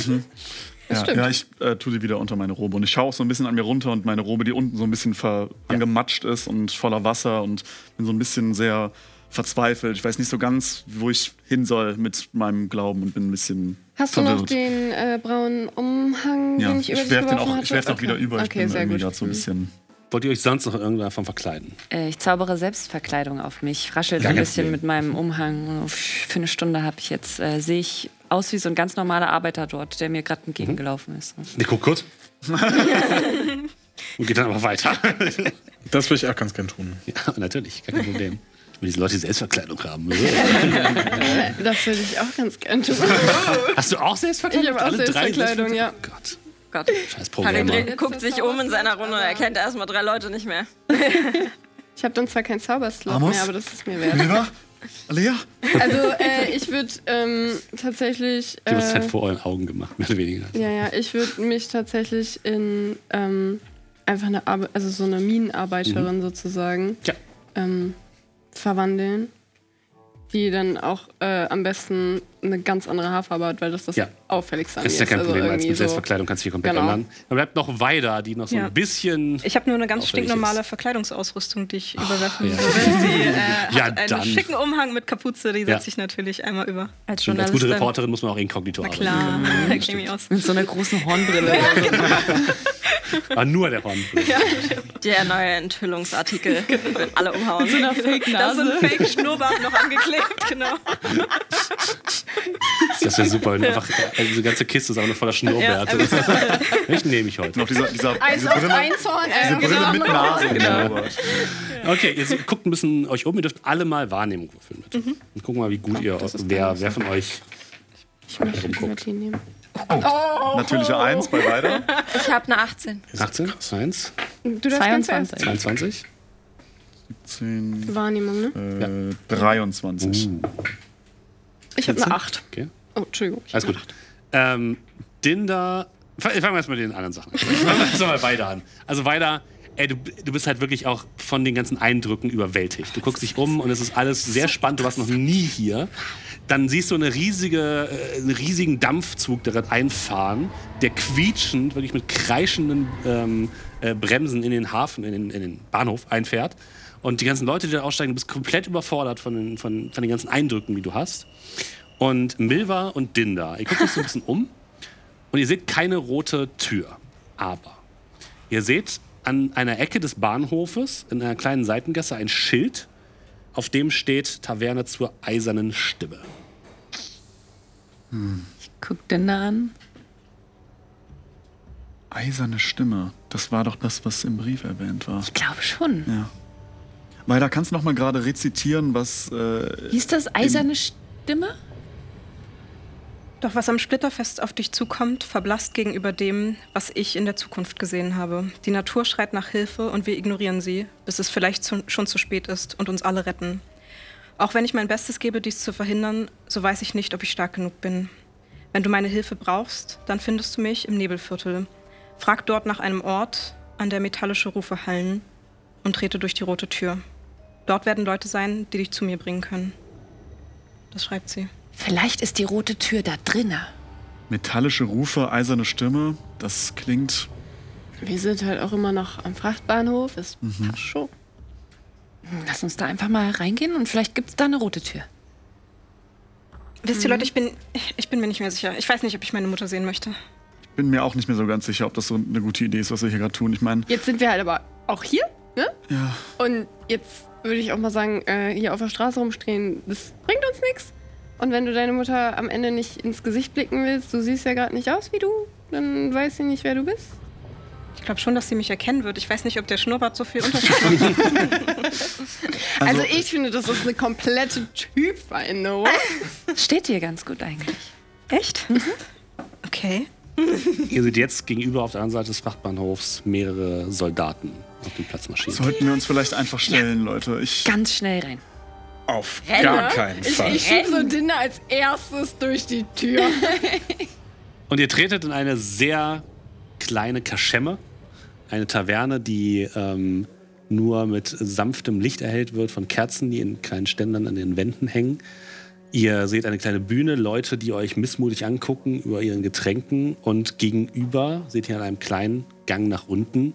ja, ja, ich äh, tue sie wieder unter meine Robe. Und ich schaue auch so ein bisschen an mir runter und meine Robe, die unten so ein bisschen ver angematscht ist und voller Wasser und bin so ein bisschen sehr verzweifelt. Ich weiß nicht so ganz, wo ich hin soll mit meinem Glauben und bin ein bisschen Hast du noch verwirrt. den äh, braunen Umhang, ja, den ich über ich werfe den auch, ich werf den auch wieder über. Ich Okay, bin sehr irgendwie gut. gerade so ein bisschen. Wollt ihr euch sonst noch irgendwann davon verkleiden? Äh, ich zaubere Selbstverkleidung auf mich, raschel so Gar ein bisschen Problem. mit meinem Umhang. Für eine Stunde habe ich jetzt, äh, sehe ich aus wie so ein ganz normaler Arbeiter dort, der mir gerade entgegengelaufen ist. Ich guck kurz. Und geht dann aber weiter. Das würde ich auch ganz gern tun. ja, natürlich, gar kein Problem. Ich will diese Leute die Selbstverkleidung haben. Das würde ich auch ganz gerne tun. Hast du auch Selbstverkleidung? Ich habe auch Alle drei Selbstverkleidung, ja. Oh Gott, Gott. scheiß Programmer. dreht, guckt sich um in seiner Runde und erkennt erstmal drei Leute nicht mehr. Ich habe dann zwar keinen Zauberslot Amos? mehr, aber das ist mir wert. Oliver? Alea? Also äh, ich würde ähm, tatsächlich. Ich habe es halt vor euren Augen gemacht, mehr oder weniger. ja, ja, ich würde mich tatsächlich in ähm, einfach eine Arbe also so eine Minenarbeiterin sozusagen Ja. ähm, verwandeln. Die dann auch äh, am besten eine ganz andere Haarfarbe hat, weil das das Ja. auffälligste ist ihr ja kein Also Problem, als irgendwie mit so- Selbstverkleidung kannst du dich komplett Genau. ändern. Dann bleibt noch Weida, die noch so Ja. ein bisschen. Ich habe nur eine ganz stinknormale ist. Verkleidungsausrüstung, die ich überwerfen ja. würde. Sie äh, Ja, hat einen dann. schicken Umhang mit Kapuze, die Ja. setze ich natürlich einmal über. Als Stimmt, als gute. Reporterin muss man auch inkognito Na arbeiten. klar, da käme ich aus. Mit so einer großen Hornbrille. Aber Ah, nur der Horn. Der neue Enthüllungsartikel. Wenn alle umhauen. Da ist so ein Fake-Schnurrbart noch angeklebt, genau. Das wäre super. wenn Einfach, also diese ganze Kiste ist auch noch voller Schnurrbärte. ich nehme ich heute. Noch dieser, dieser, Eins diese auf Brille, Einzorn. diese Äh, Brille mit Nase. Genau. Okay, ihr se- guckt ein bisschen euch um. Ihr dürft alle mal Wahrnehmung würfeln mit. Und gucken mal, wie gut ihr, wer, wer von euch. ich möchte die nehmen. Natürliche Eins bei weiter. Ich habe eine 18. 18, 1, Du darfst ganz erst 22. 22. 10, Wahrnehmung, ne? äh, 23. Ich habe eine 8. Okay, Oh, Entschuldigung. alles gut. Ähm, Dinda. Fangen wir erst mit den anderen Sachen an. Fangen wir erst mal weiter an. Also weiter. Ey, du, du bist halt wirklich auch von den ganzen Eindrücken überwältigt. Du guckst dich um und es ist alles sehr spannend. Du warst noch nie hier. Dann siehst du eine riesige, äh, einen riesigen Dampfzug, der gerade einfahren, der quietschend, wirklich mit kreischenden ähm, äh, Bremsen in den Hafen, in den, in den Bahnhof einfährt. Und die ganzen Leute, die da aussteigen, du bist komplett überfordert von den, von, von den ganzen Eindrücken, die du hast. Und Milva und Dinda, ihr guckt euch so ein bisschen um und ihr seht keine rote Tür. Aber ihr seht an einer Ecke des Bahnhofes in einer kleinen Seitengasse ein Schild, auf dem steht Taverne zur eisernen Stimme. Guck den da an. Eiserne Stimme. Das war doch das, was im Brief erwähnt war. Ich glaube schon. Ja. Weiter, kannst du noch mal gerade rezitieren, was. Äh, Hieß das eiserne Stimme? Doch was am Splitterfest auf dich zukommt, verblasst gegenüber dem, was ich in der Zukunft gesehen habe. Die Natur schreit nach Hilfe und wir ignorieren sie, bis es vielleicht zu, schon zu spät ist und uns alle retten. Auch wenn ich mein Bestes gebe, dies zu verhindern, so weiß ich nicht, ob ich stark genug bin. Wenn du meine Hilfe brauchst, dann findest du mich im Nebelviertel. Frag dort nach einem Ort, an der metallische Rufe hallen und trete durch die rote Tür. Dort werden Leute sein, die dich zu mir bringen können. Das schreibt sie. Vielleicht ist die rote Tür da drinnen. metallische Rufe, eiserne Stimme. Das klingt. Wir sind halt auch immer noch am Frachtbahnhof. Es passt schon. Lass uns da einfach mal reingehen und vielleicht gibt es da eine rote Tür. Wisst ihr, Leute, ich bin, ich bin mir nicht mehr sicher. Ich weiß nicht, ob ich meine Mutter sehen möchte. Bin mir auch nicht mehr so ganz sicher, ob das so eine gute Idee ist, was wir hier gerade tun. Ich meine, Jetzt sind wir halt aber auch hier, ne? ja, Und jetzt würde ich auch mal sagen, äh, hier auf der Straße rumstehen, das bringt uns nichts. Und wenn du deine Mutter am Ende nicht ins Gesicht blicken willst, du siehst ja gerade nicht aus wie du, dann weiß sie nicht, wer du bist. Ich glaube schon, dass sie mich erkennen wird. Ich weiß nicht, ob der Schnurrbart so viel Unterschied macht. Also, ich finde, das ist eine komplette Typveränderung. Steht hier ganz gut eigentlich. Echt? Okay. Ihr seht jetzt gegenüber auf der anderen Seite des Frachtbahnhofs mehrere Soldaten auf dem Platz marschieren. sollten wir uns vielleicht einfach stellen, Leute. Ich. Ganz schnell rein. Auf gar keinen Ich, Fall. ich schieb so Dinner als erstes durch die Tür. Und ihr tretet in eine sehr kleine Kaschemme, eine Taverne, die ähm, nur mit sanftem Licht erhellt wird von Kerzen, die in kleinen Ständern an den Wänden hängen. Ihr seht eine kleine Bühne, Leute, die euch missmutig angucken über ihren Getränken und gegenüber seht ihr an einem kleinen Gang nach unten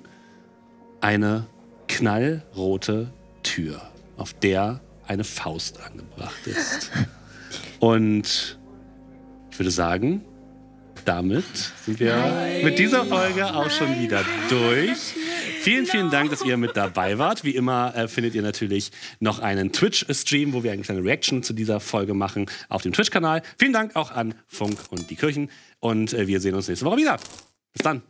eine knallrote Tür, auf der eine Faust angebracht ist. Und ich würde sagen, damit sind wir mit dieser Folge auch schon wieder durch. Vielen, vielen Dank, dass ihr mit dabei wart. Wie immer äh, findet ihr natürlich noch einen Twitch-Stream, wo wir eine kleine Reaction zu dieser Folge machen auf dem Twitch-Kanal. Vielen Dank auch an Funk und die Kirchen. Und äh, wir sehen uns nächste Woche wieder. Bis dann.